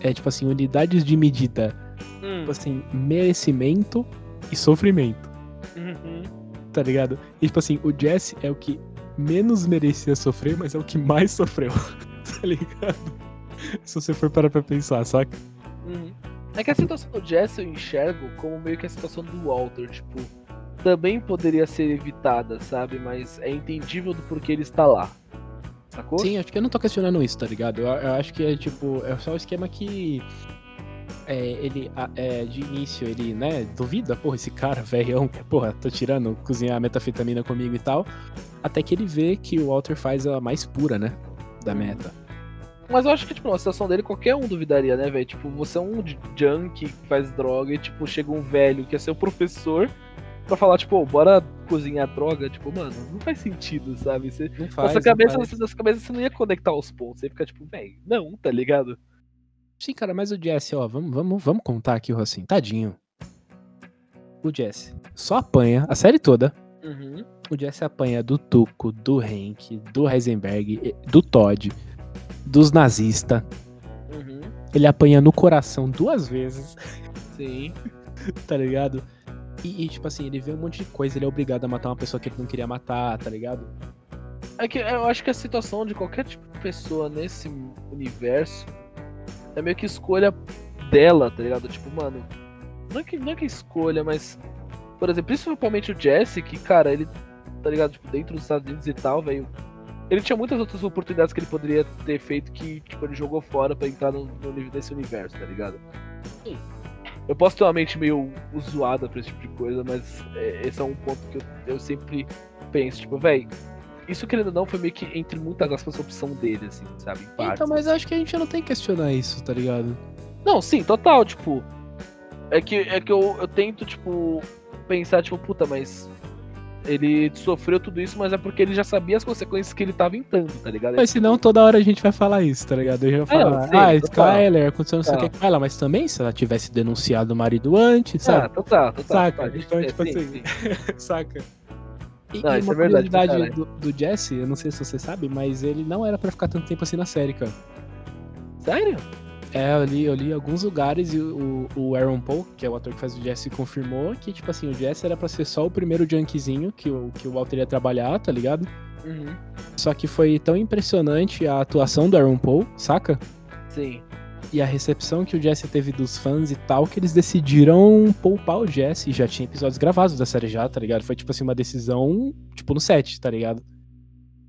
É tipo assim, unidades de medida. Hum. Tipo assim, merecimento e sofrimento. Uhum. tá ligado? E tipo assim, o Jesse é o que menos merecia sofrer, mas é o que mais sofreu, tá ligado? Se você for parar pra pensar, saca? Uhum. É que a situação do Jesse eu enxergo como meio que a situação do Walter, tipo, também poderia ser evitada, sabe? Mas é entendível do porquê ele está lá. Sacou? Sim, acho que eu não tô questionando isso, tá ligado? Eu, eu acho que é tipo, é só o esquema que. É, ele, é, de início, ele, né, duvida, porra, esse cara, velhão, que, porra, tô tirando, cozinhar metafetamina comigo e tal. Até que ele vê que o Walter faz a mais pura, né? Da Uhum. meta. Mas eu acho que, tipo, na situação dele, qualquer um duvidaria, né, velho? Tipo, você é um junkie que faz droga e, tipo, chega um velho que é seu professor pra falar, tipo, "Ô, bora cozinhar droga. Tipo, mano, não faz sentido, sabe? Você, Não na faz. sua não cabeça, faz. você, na sua cabeça você não ia conectar os pontos. Você ia ficar, tipo, velho, não, tá ligado? Sim, cara, mas o Jesse, ó, vamos, vamos, vamos contar aqui o assim, tadinho. O Jesse só apanha a série toda. Uhum. O Jesse apanha do Tuco, do Hank, do Heisenberg, do Todd, dos nazistas. Uhum. Ele apanha no coração duas vezes, Sim. tá ligado? E, e, tipo assim, ele vê um monte de coisa, ele é obrigado a matar uma pessoa que ele não queria matar, tá ligado? É que eu acho que a situação de qualquer tipo de pessoa nesse universo é meio que escolha dela, tá ligado? Tipo, mano, não é que, não é que escolha, mas. Por exemplo, principalmente o Jesse, que, cara, ele, tá ligado? Tipo, dentro dos Estados Unidos e tal, velho. Ele tinha muitas outras oportunidades que ele poderia ter feito que, tipo, ele jogou fora pra entrar no, no, nesse universo, tá ligado? Sim. Eu posso ter uma mente meio zoada pra esse tipo de coisa, mas é, esse é um ponto que eu, eu sempre penso, tipo, velho, isso querendo ou não foi meio que, entre muitas aspas, a opção dele, assim, sabe? Em partes. Então, mas eu acho que a gente não tem que questionar isso, tá ligado? Não, sim, total, tipo. É que, é que eu, eu tento, tipo, pensar, tipo, puta, mas ele sofreu tudo isso, mas é porque ele já sabia as consequências que ele tava entrando, tá ligado? Mas senão toda hora a gente vai falar isso, tá ligado? Eu já vou falar, É, sim, ah. Skyler, aconteceu não sei o que com ela, mas também se ela tivesse denunciado o marido antes, sabe? Ah, total, total. Saca? total, a gente- Então, é, tipo sim, assim, sim. Saca? E, Não, e uma é verdade curiosidade do, do Jesse, eu não sei se você sabe, mas ele não era pra ficar tanto tempo assim na série, cara. Sério? É, eu li, eu li em alguns lugares e o, o Aaron Paul, que é o ator que faz o Jesse, confirmou que, tipo assim, o Jesse era pra ser só o primeiro junkzinho que o, que o Walter ia trabalhar, tá ligado? Uhum. Só que foi tão impressionante a atuação do Aaron Paul, saca? Sim. E a recepção que o Jesse teve dos fãs e tal, que eles decidiram poupar o Jesse. Já tinha episódios gravados da série já, tá ligado? Foi tipo assim, uma decisão, tipo, no set, tá ligado?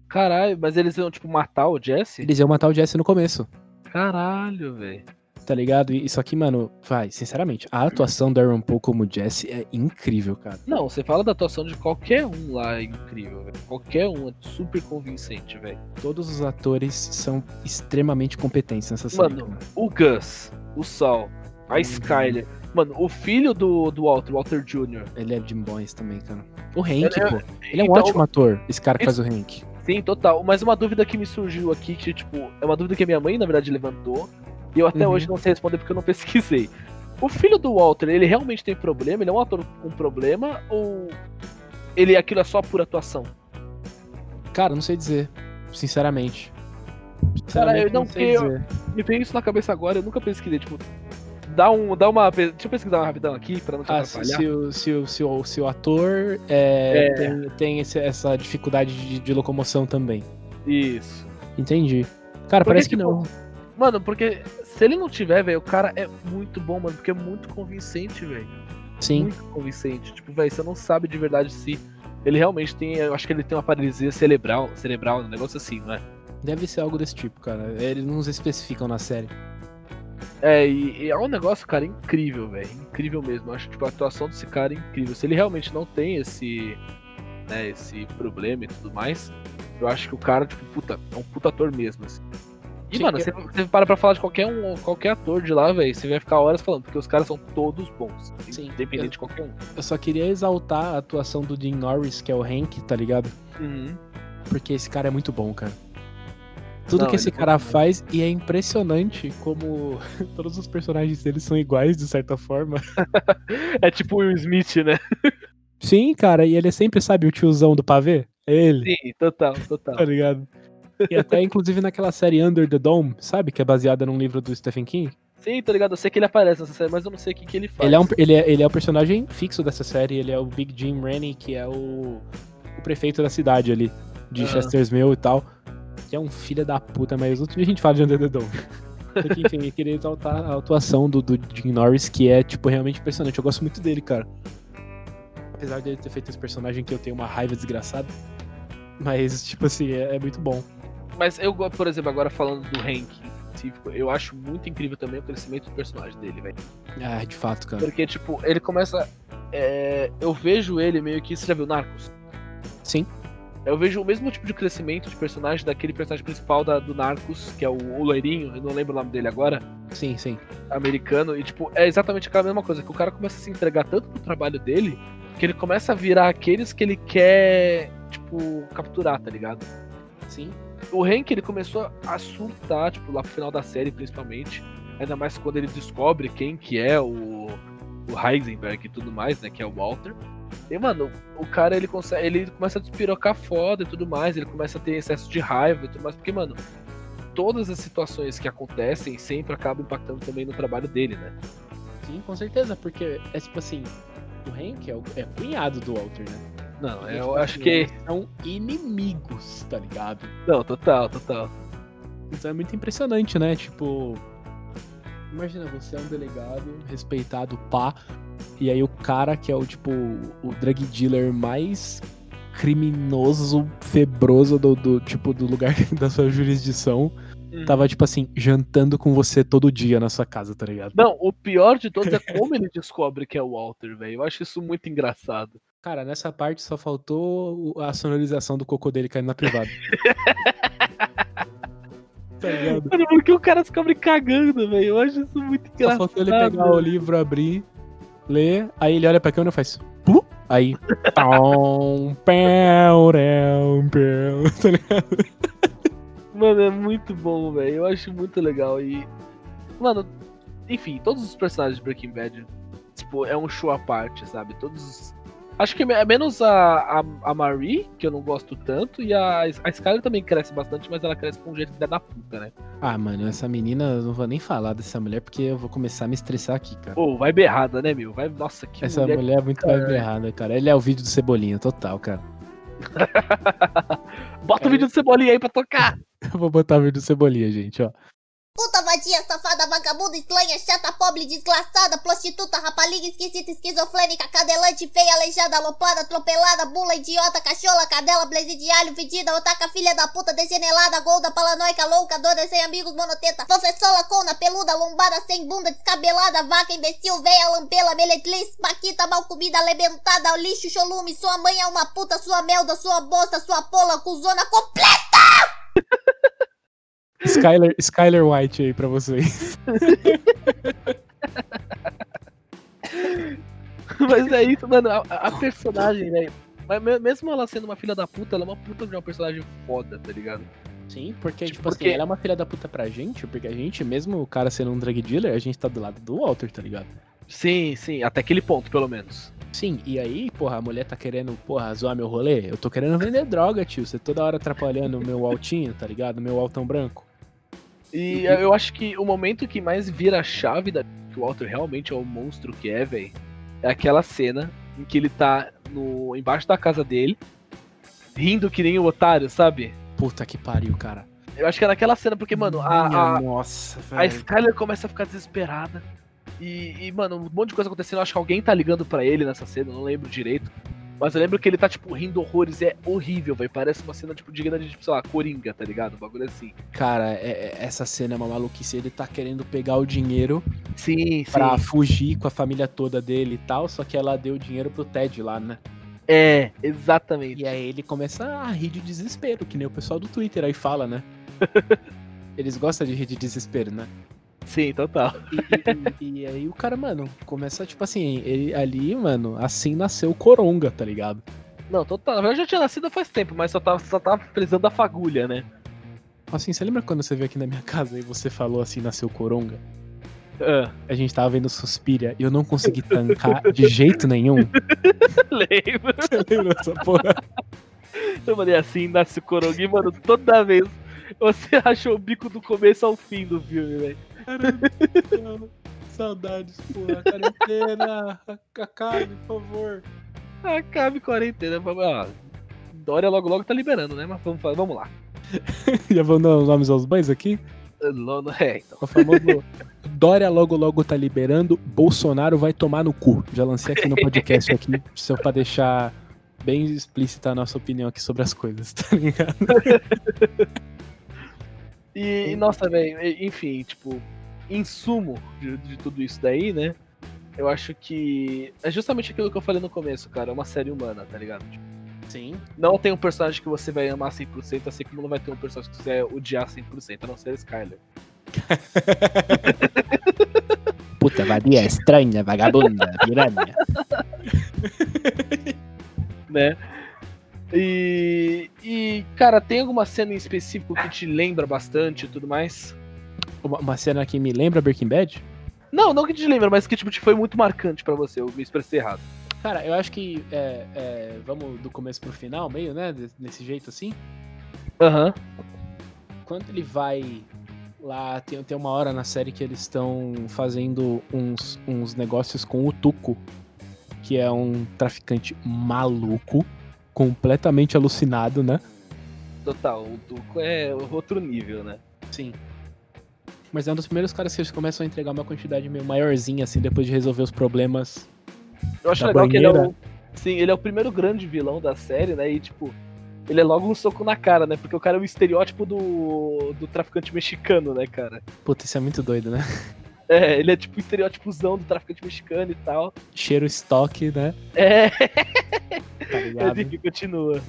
Caralho, mas eles iam, tipo, matar o Jesse? Eles iam matar o Jesse no começo, Caralho, velho. Tá ligado? E isso aqui, mano, vai, sinceramente, a atuação do Aaron Paul como Jesse é incrível, cara. Não, você fala da atuação de qualquer um lá, é incrível, velho. Qualquer um é super convincente, velho. Todos os atores são extremamente competentes nessa série. Mano, cara. o Gus, o Sol, a Uhum. Skyler. Mano, o filho do, do Walter, Walter Jr. Ele é Jim Boyce também, cara. O Hank, Ele é- pô. Ele é um Então, ótimo ator, esse cara que faz o Hank. Sim, total. Mas uma dúvida que me surgiu aqui, que, tipo, é uma dúvida que a minha mãe, na verdade, levantou. E eu até Uhum. hoje não sei responder porque eu não pesquisei. O filho do Walter, ele realmente tem problema? Ele é um ator com problema? Ou ele aquilo é só por atuação? Cara, não sei dizer, sinceramente. Cara, eu Sinceramente, não sei sei, dizer. Me veio isso na cabeça agora, eu nunca pesquisei. Tipo, dá, um, dá uma. Deixa eu pesquisar rapidão aqui pra não te Ah, atrapalhar. se o, se, o, se, o, se o ator é, É. tem, tem esse- essa dificuldade de, de locomoção também. Isso. Entendi. Cara, Porque, parece que tipo, não. Mano, porque se ele não tiver, velho, o cara é muito bom, mano, porque é muito convincente, velho. Sim. Muito convincente. Tipo, velho, você não sabe de verdade se ele realmente tem. Eu acho que ele tem uma paralisia cerebral, cerebral, um negócio assim, não é? Deve ser algo desse tipo, cara. Eles não especificam na série. É, e, e é um negócio, cara, incrível, velho. Incrível mesmo. Eu acho tipo, a atuação desse cara é incrível. Se ele realmente não tem esse. Né, esse problema e tudo mais, eu acho que o cara, tipo, puta, é um puta ator mesmo, assim. E, Sim, mano, você, você para pra falar de qualquer um, qualquer ator de lá, velho, você vai ficar horas falando, porque os caras são todos bons. Sim, Independente eu- de qualquer um. Eu só queria exaltar a atuação do Dean Norris, que é o Hank, tá ligado? Uhum. Porque esse cara é muito bom, cara. Tudo Não, que esse é cara faz, e é impressionante como todos os personagens dele são iguais, de certa forma. É tipo o Will Smith, né? Sim, cara, e ele é sempre, sabe, o tiozão do pavê? É ele, Sim, total, tá total. ligado? E até, inclusive, naquela série Under the Dome, sabe? Que é baseada num livro do Stephen King. Sim, tá ligado? Eu sei que ele aparece nessa série, mas eu não sei o que, que ele faz. Ele é, um, ele, é, ele é o personagem fixo dessa série, ele é o Big Jim Rennie, que é o, o prefeito da cidade ali, de Aham. Chester's Mill e tal. Que é um filho da puta, mas outro dia a gente fala de Under the Dome. Só que, enfim, eu queria exaltar a atuação do, do Jim Norris, que é, tipo, realmente impressionante. Eu gosto muito dele, cara. Apesar dele ter feito esse personagem que eu tenho uma raiva desgraçada. Mas, tipo assim, é, é muito bom. Mas eu, por exemplo, agora falando do Hank em específico, eu acho muito incrível também o crescimento do personagem dele, velho. Ah, de fato, cara. Porque, tipo, ele começa. é, eu vejo ele meio que. Você já viu Narcos? Sim. Eu vejo o mesmo tipo de crescimento de personagem daquele personagem principal da, do Narcos, que é o, o loirinho, eu não lembro o nome dele agora, Sim, sim. americano, e tipo, é exatamente aquela mesma coisa, que o cara começa a se entregar tanto pro trabalho dele, que ele começa a virar aqueles que ele quer, tipo, capturar, tá ligado? Sim. O Hank, ele começou a surtar, tipo, lá pro final da série, principalmente. Ainda mais quando ele descobre quem que é o, o Heisenberg e tudo mais, né? Que é o Walter. E, mano, o cara, ele consegue. Ele começa a despirocar foda e tudo mais. Ele começa a ter excesso de raiva e tudo mais. Porque, mano, todas as situações que acontecem sempre acabam impactando também no trabalho dele, né? Sim, com certeza, porque é tipo assim, o Hank é, o, é cunhado do Walter, né? Não, eu tipo acho que. São inimigos, tá ligado? Não, total, total. Então é muito impressionante, né? Tipo. Imagina, você é um delegado respeitado, pá. E aí o cara que é o, tipo, o drug dealer mais criminoso, febroso do, do tipo, do lugar da sua jurisdição, Uhum. tava, tipo assim, jantando com você todo dia na sua casa, tá ligado? Não, o pior de todos é como ele descobre que é o Walter, velho. Eu acho isso muito engraçado. Cara, nessa parte só faltou a sonorização do cocô dele caindo na privada. tá ligado? Mano, porque o cara descobre cagando, velho. Eu acho isso muito Só engraçado. faltou ele pegar o livro, abrir lê, aí ele olha pra câmera e faz. Pu? Aí. Tom, pão, pão, pão, tá ligado? Mano, é muito bom, velho. Eu acho muito legal. E. Mano, enfim, todos os personagens de Breaking Bad, tipo, é um show à parte, sabe? Todos os Acho que é menos a, a, a, Marie, que eu não gosto tanto, e a, a Skyler também cresce bastante, mas ela cresce com um jeito que dá da puta, né? Ah, mano, essa menina, eu não vou nem falar dessa mulher, porque eu vou começar a me estressar aqui, cara. Pô, vai berrada, né, meu? Vai, nossa, que Essa mulher, mulher é muito vai berrada, cara. Ele é o vídeo do Cebolinha, total, cara. Bota o vídeo do Cebolinha aí pra tocar! eu vou botar o vídeo do Cebolinha, gente, ó. Puta vadia, safada, vagabunda, estranha, chata, pobre, desgraçada, prostituta, rapaliga, esquisita, esquizofrênica, cadelante, feia, aleijada, aloprada, atropelada, bula, idiota, cachola, cadela, alho, fedida, otaka, filha da puta, desenelada, golda, paranoica, louca, dona sem amigos, monoteta, professora, cona, peluda, lombada, sem bunda, descabelada, vaca, imbecil, veia, lampela, meletriz, paquita, mal comida, alebentada, lixo, cholume, sua mãe é uma puta, sua melda, sua bosta, sua pola, cuzona completa! Skyler, Skyler White aí pra vocês. Mas é isso, mano. A, a personagem, velho. Né? Mesmo ela sendo uma filha da puta, ela é uma puta de uma personagem foda, tá ligado? Sim, porque, tipo, tipo porque... assim, ela é uma filha da puta pra gente, porque a gente, mesmo o cara sendo um drug dealer, a gente tá do lado do Walter, tá ligado? Sim, sim, até aquele ponto, pelo menos. Sim, e aí, porra, a mulher tá querendo, porra, zoar meu rolê? Eu tô querendo vender droga, tio. Você toda hora atrapalhando o meu altinho, tá ligado? Meu altão branco. E eu acho que o momento que mais vira a chave da que o Walter realmente é o monstro que é, velho, é aquela cena em que ele tá no embaixo da casa dele, rindo que nem o otário, sabe? Puta que pariu, cara. Eu acho que é naquela cena, porque, mano, a, a, nossa, a Skyler começa a ficar desesperada. E, e, mano, um monte de coisa acontecendo. Eu acho que alguém tá ligando para ele nessa cena, não lembro direito. Mas eu lembro que ele tá, tipo, rindo horrores. É horrível, velho. Parece uma cena, tipo, digna de, tipo, sei lá, Coringa, tá ligado? Um bagulho assim. Cara, é, é, essa cena é uma maluquice. Ele tá querendo pegar o dinheiro sim, pra sim. fugir com a família toda dele e tal. Só que ela deu o dinheiro pro Ted lá, né? É, exatamente. E aí ele começa a rir de desespero, que nem o pessoal do Twitter aí fala, né? Eles gostam de rir de desespero, né? Sim, total. E, e, e, aí o cara, mano, começa, tipo assim, ele ali, mano, assim nasceu o Coronga, tá ligado? Não, total. Eu já tinha nascido faz tempo, mas só tava, só tava precisando da fagulha, né? Assim, você lembra quando você veio aqui na minha casa e você falou assim, nasceu Coronga? Uh. A gente tava vendo Suspira e eu não consegui tancar de jeito nenhum. Lembro. Você lembra dessa porra? Eu falei assim, nasce o Coronga e, mano, toda vez você achou o bico do começo ao fim do filme, velho. Caramba, saudades, porra. Quarentena, acabe, por favor. Acabe quarentena, lá. Dória logo logo tá liberando, né? Mas vamos, vamos lá. Já vamos dar os nomes aos banhos aqui? É, então. O famoso Dória logo logo tá liberando, Bolsonaro vai tomar no cu. Já lancei aqui no podcast aqui, só pra deixar bem explícita a nossa opinião aqui sobre as coisas, tá ligado? e, nossa, velho, enfim, tipo, em sumo de, de, tudo isso daí, né? Eu acho que é justamente aquilo que eu falei no começo, cara. É uma série humana, tá ligado? Sim. Não tem um personagem que você vai amar 100%, assim como não vai ter um personagem que você vai odiar 100%, a não ser a Skyler. Puta vadia, estranha, vagabunda, piranha. né? E, e, cara, tem alguma cena em específico que te lembra bastante e tudo mais? Uma, uma, cena que me lembra Breaking Bad? Não, não que te lembra, mas que tipo, foi muito marcante para você. Eu me expressei errado. Cara, eu acho que é, é, vamos do começo pro final, meio, né? Desse jeito assim. Aham. Uhum. Quando ele vai lá, tem, tem uma hora na série que eles estão fazendo uns, uns negócios com o Tuco, que é um traficante maluco, completamente alucinado, né? Total, o Tuco é outro nível, né? Sim. Mas é um dos primeiros caras que eles começam a entregar uma quantidade meio maiorzinha, assim, depois de resolver os problemas. Eu acho legal banheira. que ele é o. Sim, ele é o primeiro grande vilão da série, né? E tipo, ele é logo um soco na cara, né? Porque o cara é o estereótipo do, do traficante mexicano, né, cara? Puta, isso é muito doido, né? É, ele é tipo o estereótipozão do traficante mexicano e tal. Cheiro estoque, né? É. Tá ligado? É que continua.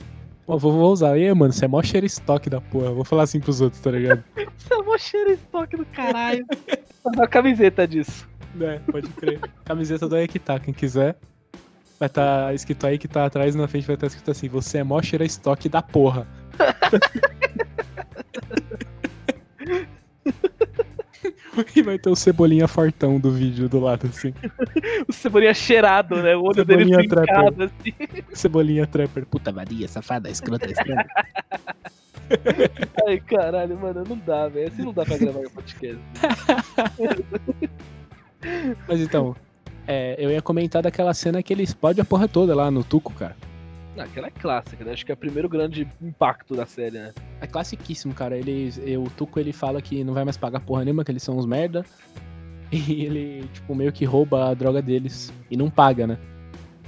Pô, vou, vou usar. E aí, mano, você é mó cheiro estoque da porra. Vou falar assim pros outros, tá ligado? você é mó cheiro estoque do caralho. a camiseta disso. É, pode crer. Camiseta do Equitá, quem quiser. Vai estar tá escrito aí que tá atrás e na frente vai estar tá escrito assim: Você é mó cheira estoque da porra. e vai ter o cebolinha fortão do vídeo do lado, assim. o cebolinha cheirado, né? O olho Cebolinha dele trincado, assim. Cebolinha trapper. Puta vadia, safada, escrota, estranha. Ai, caralho, mano, não dá, velho. Assim não dá pra gravar um podcast. Mas então, é, eu ia comentar daquela cena que ele explode a porra toda lá no Tuco, cara. Não, aquela é clássica, né? Acho que é o primeiro grande impacto da série, né? É classiquíssimo, cara. Ele, o Tuco ele fala que não vai mais pagar porra nenhuma, que eles são uns merda. E ele, tipo, meio que rouba a droga deles e não paga, né?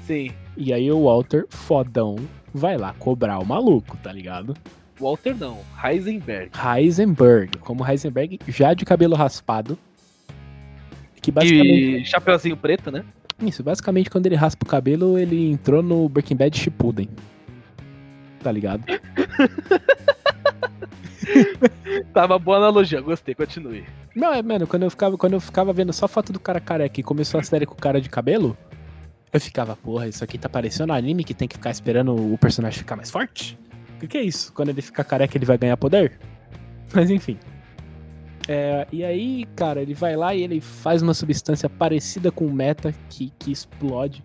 Sim. E aí o Walter, fodão, vai lá cobrar o maluco, tá ligado? Walter não, Heisenberg. Heisenberg, como Heisenberg, já de cabelo raspado. Que basicamente. E chapeuzinho preto, né? Isso, basicamente quando ele raspa o cabelo, ele entrou no Breaking Bad Shippuden. Tá ligado? Tava boa analogia, gostei, continue. Não, é, mano, quando eu ficava, quando eu ficava vendo só foto do cara careca e começou a série com o cara de cabelo, eu ficava, porra, isso aqui tá parecendo anime que tem que ficar esperando o personagem ficar mais forte? O que é isso? Quando ele ficar careca, ele vai ganhar poder? Mas enfim. É, e aí, cara, ele vai lá e ele faz uma substância parecida com meta que, que explode.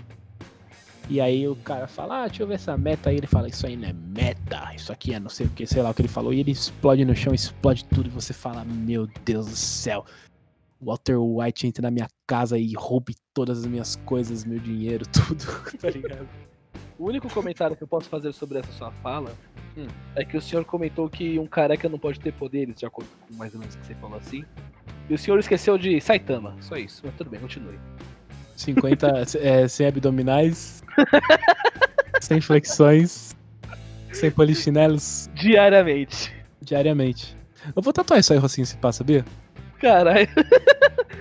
E aí o cara fala, ah, deixa eu ver essa meta aí. Ele fala, isso aí não é meta, isso aqui é não sei o que, sei lá o que ele falou. E ele explode no chão, explode tudo. E você fala, meu Deus do céu. Walter White entra na minha casa e roube todas as minhas coisas, meu dinheiro, tudo, tá ligado? O único comentário que eu posso fazer sobre essa sua fala hum. é que o senhor comentou que um careca não pode ter poderes, de acordo com mais ou menos o que você falou assim. E o senhor esqueceu de Saitama, só isso. Mas tudo bem, continue. 50 é, sem abdominais, sem flexões, sem polichinelos. Diariamente. Diariamente. Eu vou tatuar isso aí, Rocinho, se passa, sabia? Caralho.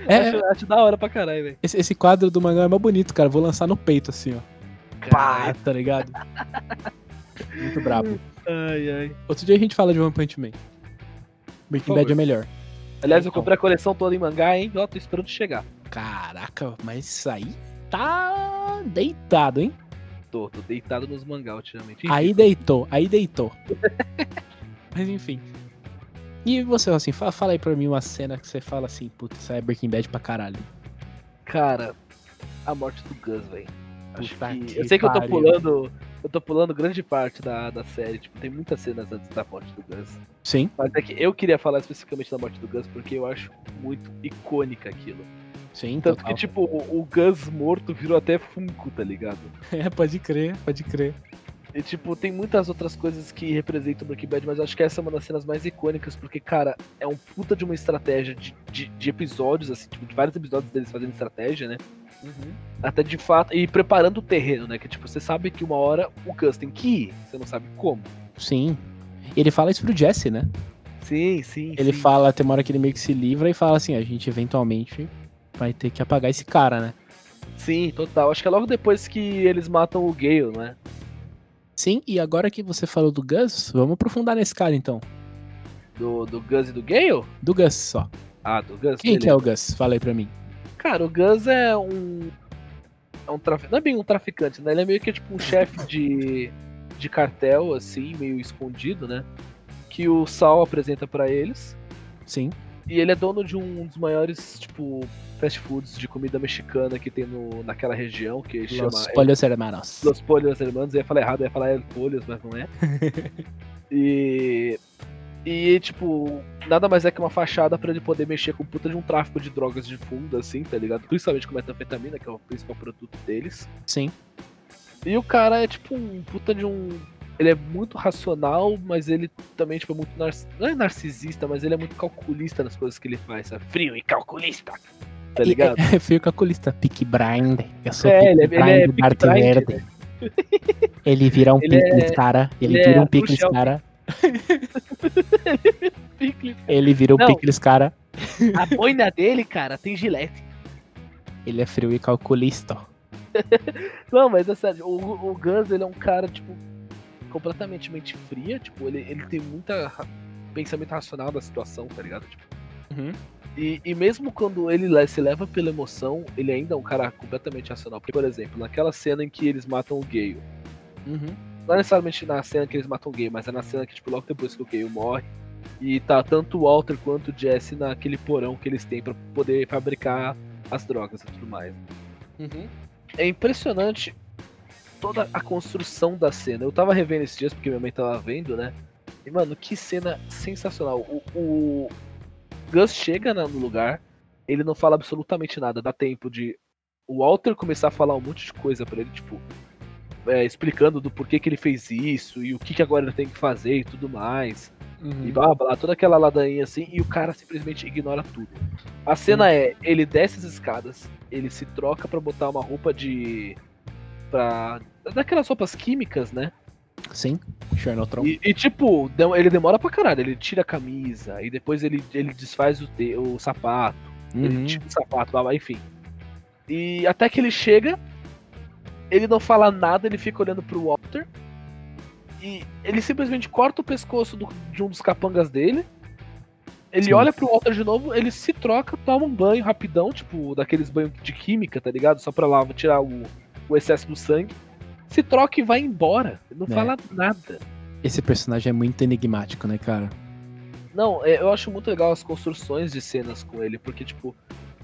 É, acho, acho da hora pra caralho, velho. esse, esse quadro do mangá é mais bonito, cara. Vou lançar no peito, assim, ó. Pá, tá ligado? Muito brabo. Ai, ai. Outro dia a gente fala de One Punch Man. Breaking Bad é melhor. Aliás, eu Então. comprei a coleção toda em mangá, hein? Ó, tô esperando chegar. Caraca, mas isso aí tá deitado, hein? Tô, tô deitado nos mangá ultimamente. Aí deitou, aí deitou. mas enfim. E você, assim, fala, fala aí pra mim uma cena que você fala assim, puta, isso aí é Breaking Bad pra caralho. Cara, a morte do Gus, velho. Puta que... que Eu sei que eu tô pariu. pulando. Eu tô pulando grande parte da, da série. Tipo, tem muitas cenas antes da morte do Gus. Sim, Mas é que eu queria falar especificamente da morte do Gus porque eu acho muito icônica aquilo. sim, Tanto total. que, tipo, o, o Gus morto virou até Funko, tá ligado? É, pode crer, pode crer. E, tipo, tem muitas outras coisas que representam o Breaking Bad, mas eu acho que essa é uma das cenas mais icônicas, porque, cara, é um puta de uma estratégia de, de, de episódios, assim, tipo, de vários episódios deles fazendo estratégia, né? Até de fato, e preparando o terreno, né? Que, tipo, você sabe que uma hora o Gus tem que ir, você não sabe como. Sim. Ele fala isso pro Jesse, né? Sim, sim, Ele sim. fala, tem uma hora que ele meio que se livra e fala assim, a gente eventualmente vai ter que apagar esse cara, né? Sim, total. Acho que é logo depois que eles matam o Gale, né? Sim, e agora que você falou do Gus, vamos aprofundar nesse cara então. Do, do Gus e do Gale? Do Gus só. Ah, do Gus. Quem que é beleza. o Gus? Fala aí pra mim. Cara, o Gus é um. É um traficante. Não é bem um traficante, né? Ele é meio que tipo um chefe de, de cartel, assim, meio escondido, né? Que o Sal apresenta pra eles. Sim. E ele é dono de um dos maiores, tipo, fast foods de comida mexicana que tem no, naquela região, que chama. Los Pollos Hermanos. Los Pollos Hermanos, eu ia falar errado, eu ia falar El mas não é. e. E, tipo, nada mais é que uma fachada pra ele poder mexer com puta de um tráfico de drogas de fundo, assim, tá ligado? Principalmente com metanfetamina, que é o principal produto deles. Sim. E o cara é, tipo, um puta de um. Ele é muito racional, mas ele também, tipo, é muito. Nar... Não é narcisista, mas ele é muito calculista nas coisas que ele faz, sabe? Frio e calculista. Tá ligado? É, fio calculista, Pick Blind. Eu sou É, ele é- Pick é do Peaky Darth Blind, Verde. Ele vira um Ele é- cara. Ele, ele vira é um Michel- cara. Pickles. Ele vira um Não. picles cara. A boina dele, cara, tem gilete. Ele é frio e calculista. Não, mas é sério, o, o Gus, ele é um cara, tipo, completamente mente fria, tipo, ele, ele tem muita pensamento racional da situação, tá ligado? Tipo, Uhum. E, e mesmo quando ele le- se leva pela emoção, ele ainda é um cara completamente racional. Porque, por exemplo, naquela cena em que eles matam o Gale. Uhum. Não necessariamente na cena que eles matam o Gale, mas é na cena que, tipo, logo depois que o Gale morre. E tá tanto o Walter quanto o Jesse naquele porão que eles têm pra poder fabricar as drogas e tudo mais. Uhum. É impressionante toda a construção da cena. Eu tava revendo esses dias porque minha mãe tava vendo, né? E, mano, que cena sensacional. O, o Gus chega na- no lugar, ele não fala absolutamente nada. Dá tempo de o Walter começar a falar um monte de coisa pra ele, tipo, é, explicando do porquê que ele fez isso e o que, que agora ele tem que fazer e tudo mais. Uhum. E blá blá, toda aquela ladainha assim, e o cara simplesmente ignora tudo. A cena é, ele desce as escadas, ele se troca pra botar uma roupa de. pra. daquelas roupas químicas, né? Sim, Chernotron. E, e, tipo, ele demora pra caralho, ele tira a camisa, e depois ele, ele desfaz o, te- o sapato, ele Uhum. tira o sapato, blá, blá, enfim. E até que ele chega, ele não fala nada, ele fica olhando pro Walter. E ele simplesmente corta o pescoço do- de um dos capangas dele. Ele Sim. olha pro Walter de novo, ele se troca, toma um banho rapidão, tipo, daqueles banhos de química, tá ligado? Só pra lá tirar o, o excesso do sangue. Se troca e vai embora. Ele não É. fala nada. Esse personagem é muito enigmático, né, cara? Não, é, eu acho muito legal as construções de cenas com ele, porque, tipo,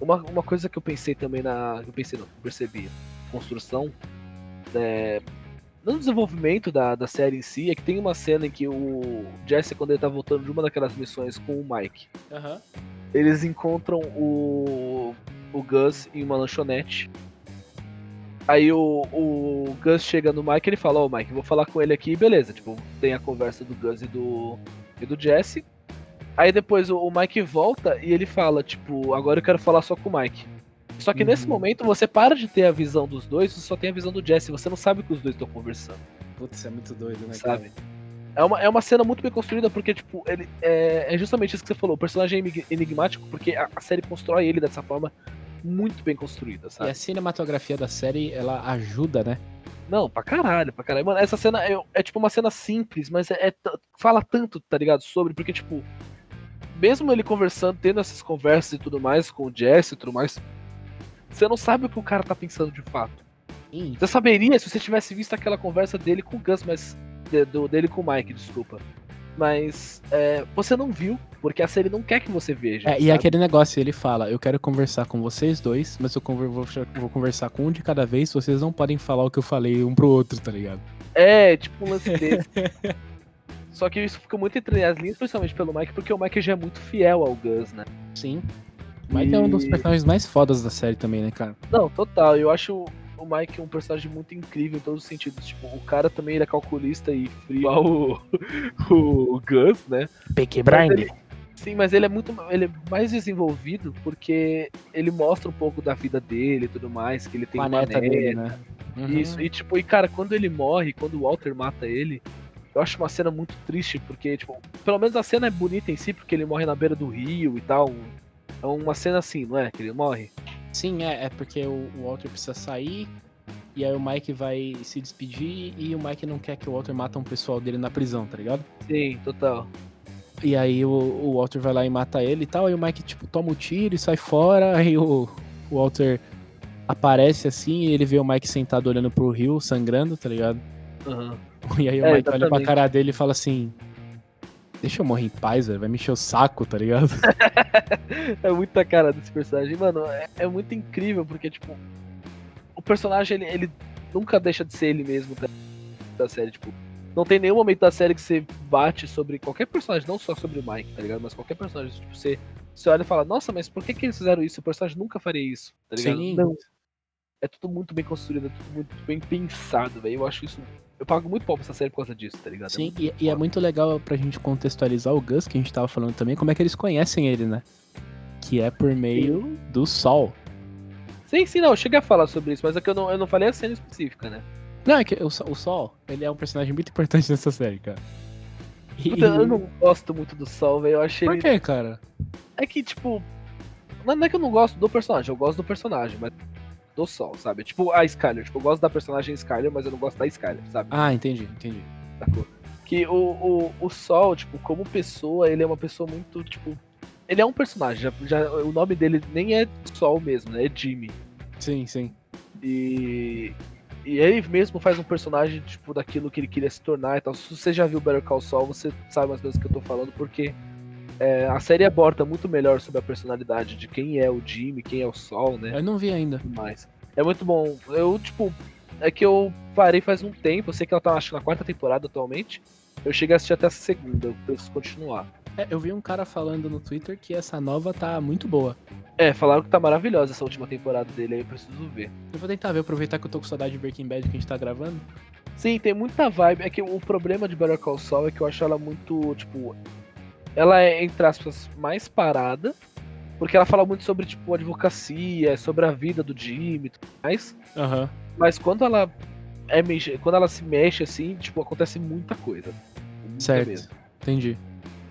uma, uma coisa que eu pensei também na. Eu pensei, não, percebi. Construção. É, no desenvolvimento da, da série em si, é que tem uma cena em que o Jesse, quando ele tá voltando de uma daquelas missões com o Mike, Aham. eles encontram o, o Gus em uma lanchonete. Aí o, o Gus chega no Mike e ele fala, ó Mike, vou falar com ele aqui, beleza. Tipo, tem a conversa do Gus e do, e do Jesse. Aí depois o, o Mike volta e ele fala, tipo, agora eu quero falar só com o Mike. Só que nesse Uhum. momento você para de ter a visão dos dois, você só tem a visão do Jesse, você não sabe o que os dois estão conversando Putz, é muito doido, né, sabe? É uma, é uma cena muito bem construída, porque, tipo, ele é, é justamente isso que você falou. O personagem é enig- enigmático, porque a, a série constrói ele dessa forma muito bem construída, E sabe? a cinematografia da série, ela ajuda, né? Não, pra caralho, pra caralho. Mano, essa cena é, é, tipo uma cena simples, mas é, é fala tanto, tá ligado? Sobre, porque, tipo, mesmo ele conversando, tendo essas conversas e tudo mais com o Jesse e tudo mais, você não sabe o que o cara tá pensando de fato. Sim. Você saberia se você tivesse visto aquela conversa dele com o Gus, mas. de- do, dele com o Mike, desculpa. Mas é, você não viu, porque a série não quer que você veja. É, e sabe? aquele negócio, ele fala, eu quero conversar com vocês dois, mas eu conver- vou, vou conversar com um de cada vez, vocês não podem falar o que eu falei um pro outro, tá ligado? É, tipo um lance desse. Só que isso fica muito entre as linhas, principalmente pelo Mike, porque o Mike já é muito fiel ao Gus, né? Sim. O Mike é um dos E- personagens mais fodas da série também, né, cara? Não, total. Eu acho o Mike um personagem muito incrível em todos os sentidos. Tipo, o cara também ele é calculista e frio, igual o, o Gus, né? Peaky ele- Sim, mas ele é muito ele é mais desenvolvido porque ele mostra um pouco da vida dele e tudo mais, que ele tem a uma neta neta, dele, né? Uhum. Isso, e tipo, e cara, quando ele morre, quando o Walter mata ele, eu acho uma cena muito triste, porque, tipo, pelo menos a cena é bonita em si, porque ele morre na beira do rio e tal. É uma cena assim, não é? Que ele morre. Sim, é, é porque o, Walter precisa sair, e aí o Mike vai se despedir, e o Mike não quer que o Walter mata um pessoal dele na prisão, tá ligado? Sim, total. E aí o, o Walter vai lá e mata ele e tal, aí o Mike, tipo, toma o tiro e sai fora, aí o, o Walter aparece assim, e ele vê o Mike sentado olhando pro rio, sangrando, tá ligado? Aham. E aí o É, Mike olha pra exatamente. cara dele e fala assim, deixa eu morrer em paz, velho, vai me encher o saco, tá ligado? é muita cara desse personagem. Mano, é, é muito incrível, porque, tipo, o personagem, ele, ele nunca deixa de ser ele mesmo da, da série, tipo. Não tem nenhum momento da série que você bate sobre qualquer personagem, não só sobre o Mike, tá ligado? Mas qualquer personagem, tipo, você, você olha e fala, nossa, mas por que, que eles fizeram isso? O personagem nunca faria isso, tá ligado? Sim. Não. É tudo muito bem construído, é tudo muito bem pensado, velho. Eu acho isso. Eu pago muito pau pra essa série por causa disso, tá ligado? É Sim, muito e, e é muito legal pra gente contextualizar o Gus, que a gente tava falando também, como é que eles conhecem ele, né? Que é por meio do sol. Sim, sim, não, eu cheguei a falar sobre isso, mas é que eu não, eu não falei a cena específica, né? Não, é que o, Sol- o Sol, ele é um personagem muito importante nessa série, cara. E- Puta, eu não gosto muito do Sol, velho. Eu achei Por ele. que, cara? É que, tipo. Não é que eu não gosto do personagem, eu gosto do personagem, mas. Do Sol, sabe? Tipo a Skyler. Tipo, eu gosto da personagem Skyler, mas eu não gosto da Skyler, sabe? Ah, entendi, entendi. Sacou? Que o, o, o Sol, tipo, como pessoa, ele é uma pessoa muito, tipo. ele é um personagem, já, já- o nome dele nem é Sol mesmo, né? É Jimmy. Sim, sim. E, e ele mesmo faz um personagem, tipo, daquilo que ele queria se tornar e tal. Se você já viu Better Call Saul, você sabe mais ou menos o que eu tô falando, porque é, a série aborda muito melhor sobre a personalidade de quem é o Jimmy, quem é o Sol, né? Eu não vi ainda. mais. É muito bom. Eu, tipo, é que eu parei faz um tempo, eu sei que ela tá, acho que na quarta temporada atualmente. Eu cheguei a assistir até a segunda, eu preciso continuar. É, eu vi um cara falando no Twitter que essa nova tá muito boa. É, falaram que tá maravilhosa essa última temporada dele, aí eu preciso ver. Eu vou tentar ver, aproveitar que eu tô com saudade de Breaking Bad que a gente tá gravando. Sim, tem muita vibe. É que o problema de Better Call Saul é que eu acho ela muito, tipo. Ela é, entre aspas, mais parada. Porque ela fala muito sobre, tipo, advocacia, sobre a vida do Jimmy e tudo mais. Aham. Mas quando ela é mexe- quando ela se mexe assim, tipo, acontece muita coisa. Muita Certo. mesmo. Entendi.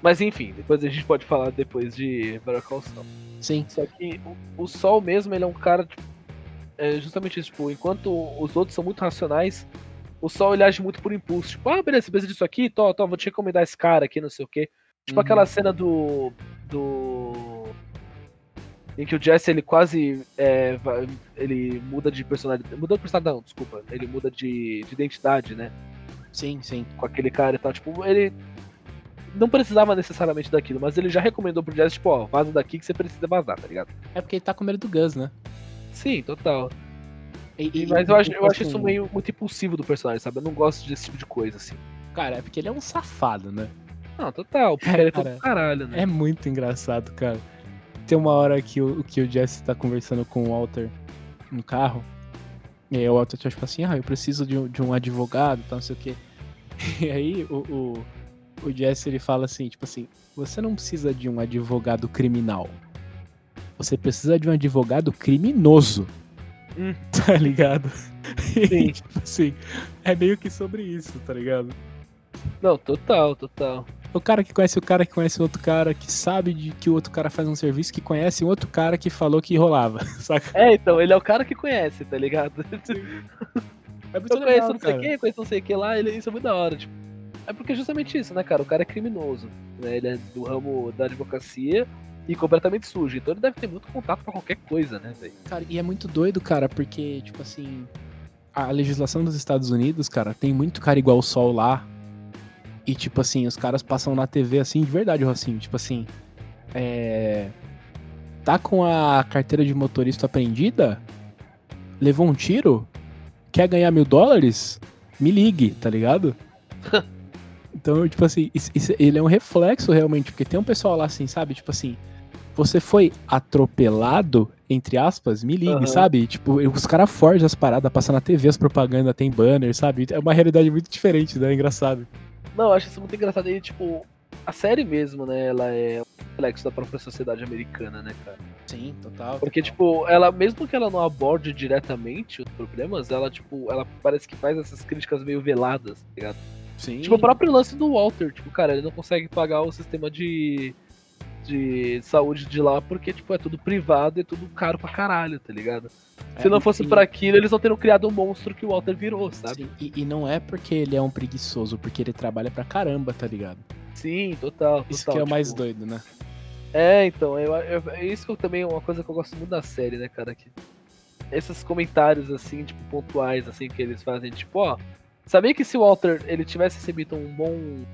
Mas enfim, depois a gente pode falar depois de Better Call Saul. Sim. Só que o, o Sol mesmo, ele é um cara, tipo, é justamente isso, tipo, enquanto os outros são muito racionais, o Sol ele age muito por impulso. Tipo, ah, beleza, você precisa disso aqui? Tô, tô, vou te recomendar esse cara aqui, não sei o quê. Tipo Uhum. aquela cena do. do. Em que o Jesse ele quase. é, ele muda de personalidade. Muda de personalidade, não, desculpa. Ele muda de, de identidade, né? Sim, sim. Com aquele cara e tal. Tipo, ele. Não precisava necessariamente daquilo, mas ele já recomendou pro Jesse, tipo, ó, vaza daqui que você precisa vazar, tá ligado? É porque ele tá com medo do Gus, né? Sim, total. E- E- mas eu acho, eu acho isso assim, meio muito impulsivo do personagem, sabe? Eu não gosto desse tipo de coisa, assim. Cara, é porque ele é um safado, né? Não, total, porque ele é todo cara, caralho, né? É muito engraçado, cara. Tem uma hora que o, que o Jesse tá conversando com o Walter no carro. E aí o Walter tá tipo assim, ah, eu preciso de um, de um advogado, tal, não sei o quê. E aí o, o, o Jesse ele fala assim, tipo assim, você não precisa de um advogado criminal. Você precisa de um advogado criminoso. Hum. Tá ligado? Sim. E, tipo assim, é meio que sobre isso, tá ligado? Não, total, total. O cara que conhece o cara que conhece o outro cara, que sabe de que o outro cara faz um serviço, que conhece um outro cara que falou que rolava, saca? É, então, ele é o cara que conhece, tá ligado? É muito Eu conheço não sei quem, conheço não sei o que lá, ele, isso é muito da hora, tipo. É porque é justamente isso, né, cara? O cara é criminoso, né? Ele é do ramo da advocacia e completamente sujo. Então ele deve ter muito contato pra qualquer coisa, né, velho? Cara, e é muito doido, cara, porque, tipo assim, a legislação dos Estados Unidos, cara, tem muito cara igual o sol lá. E, tipo assim, os caras passam na TV assim, de verdade, Rocinho. Tipo assim, é. Tá com a carteira de motorista apreendida? Levou um tiro? Quer ganhar mil dólares? Me ligue, tá ligado? Então, tipo assim, isso- isso- ele é um reflexo realmente, porque tem um pessoal lá assim, sabe? Tipo assim, você foi atropelado, entre aspas, me ligue, Aham. sabe? Tipo, os caras forjam as paradas, passam na TV as propagandas, tem banner, sabe? É uma realidade muito diferente, né? É engraçado. Não, eu acho isso muito engraçado. E, tipo, a série mesmo, né? Ela é um reflexo da própria sociedade americana, né, cara? Sim, total. Porque, tipo, ela, mesmo que ela não aborde diretamente os problemas, ela, tipo, ela parece que faz essas críticas meio veladas, tá ligado? Sim. Tipo, o próprio lance do Walter, tipo, cara, ele não consegue pagar o sistema de, de saúde de lá porque, tipo, é tudo privado e tudo caro pra caralho, tá ligado? Se não fosse É, por aquilo, eles não teriam criado o monstro que o Walter virou, sabe? Sim, E, e não é porque ele é um preguiçoso, porque ele trabalha pra caramba, tá ligado? Sim, total, total. Isso que é o mais tipo, doido, né? É, então, eu, eu- é isso que eu também é uma coisa que eu gosto muito da série, né, cara? Que esses comentários, assim, tipo, pontuais, assim, que eles fazem, tipo, ó. Sabia que se o Walter ele tivesse recebido um bom.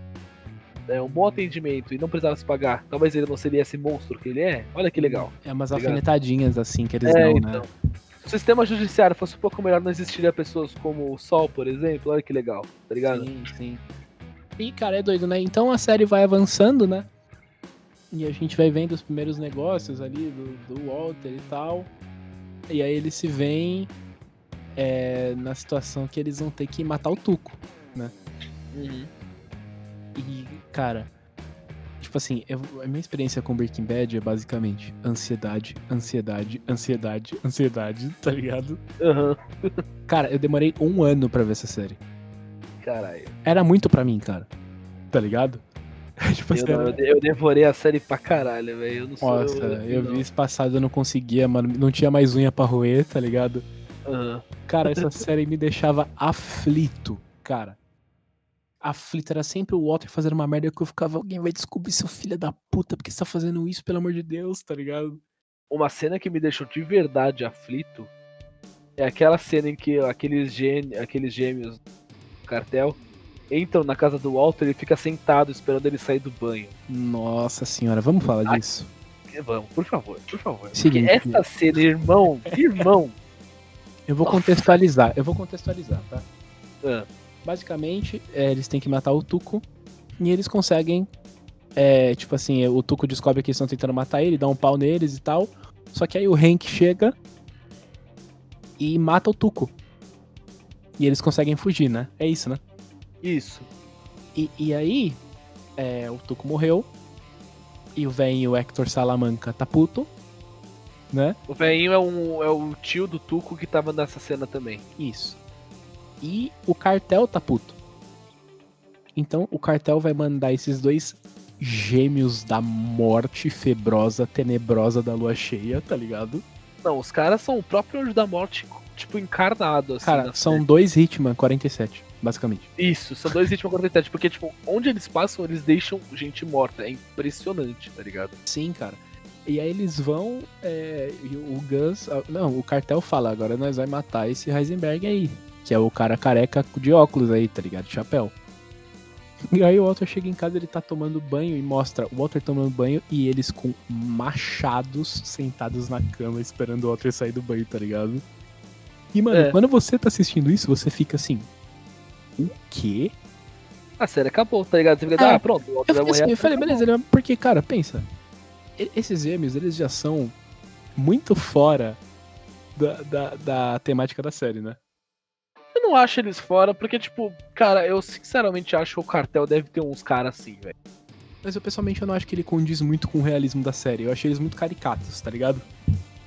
É, um bom atendimento e não precisasse pagar, talvez ele não seria esse monstro que ele é? Olha que legal. É umas Ligado? alfinetadinhas assim que eles É, dão, então. né? Se o sistema judiciário fosse um pouco melhor, não existiria pessoas como o Sol, por exemplo. Olha que legal, tá ligado? Sim, sim. E, cara, é doido, né? Então a série vai avançando, né? E a gente vai vendo os primeiros negócios ali do, do Walter e tal. E aí eles se veem é, na situação que eles vão ter que matar o Tuco. Uhum. E, cara, tipo assim, eu- a minha experiência com Breaking Bad é basicamente ansiedade, ansiedade, ansiedade, ansiedade, tá ligado? Aham. Cara, eu demorei um ano pra ver essa série. Caralho. Era muito pra mim, cara. Tá ligado? tipo Eu, assim, não, era- eu, de- eu devorei a série pra caralho, velho. Eu não sou. Nossa, eu não. vi isso passado, eu não conseguia, mano. Não tinha mais unha pra roer, tá ligado? Aham. Cara, essa série me deixava aflito, cara. Aflito, era sempre o Walter fazendo uma merda que eu ficava, alguém vai descobrir seu filho da puta, porque você tá fazendo isso, pelo amor de Deus, tá ligado? Uma cena que me deixou de verdade aflito é aquela cena em que aqueles, aqueles gêmeos do cartel entram na casa do Walter e fica sentado esperando ele sair do banho. Nossa senhora, vamos falar Ai. disso. Vamos, por favor, por favor. Seguinte. Porque essa cena, irmão, irmão. Eu vou Nossa. contextualizar, eu vou contextualizar, tá? Ah, Basicamente, é, eles têm que matar o Tuco e eles conseguem. é, tipo assim, o Tuco descobre que eles estão tentando matar ele, dá um pau neles e tal. Só que aí o Hank chega e mata o Tuco. E eles conseguem fugir, né? É isso, né? isso. E, e aí, é, o Tuco morreu. E o velho Hector Salamanca tá puto. Né? O velhinho é, um, é o tio do Tuco que tava nessa cena também. Isso. E o cartel tá puto. Então o cartel vai mandar esses dois gêmeos da morte febrosa, tenebrosa da lua cheia, tá ligado? Não, os caras são o próprio Anjo da Morte, tipo, encarnado, assim. Cara, são série. dois Hitman 47, basicamente. Isso, são dois ritmos 47, porque, tipo, onde eles passam, eles deixam gente morta. É impressionante, tá ligado? Sim, cara. E aí eles vão. é, e o Gus. ah, Não, o cartel fala, agora nós vai matar esse Heisenberg aí. Que é o cara careca de óculos aí, tá ligado? De chapéu. E aí o Walter chega em casa, ele tá tomando banho e mostra o Walter tomando banho e eles com machados sentados na cama esperando o Walter sair do banho, tá ligado? E, mano, É. quando você tá assistindo isso, você fica assim. O quê? A série acabou, tá ligado? Você fica, É, ah, pronto, o Walter Eu, vai morrer. assim, eu falei, beleza, ele- porque, cara, pensa. Esses gêmeos, eles já são muito fora da, da, da temática da série, né? Eu não acho eles fora, porque, tipo, cara, eu sinceramente acho que o cartel deve ter uns caras assim, velho. Mas eu pessoalmente eu não acho que ele condiz muito com o realismo da série. Eu achei eles muito caricatos, tá ligado?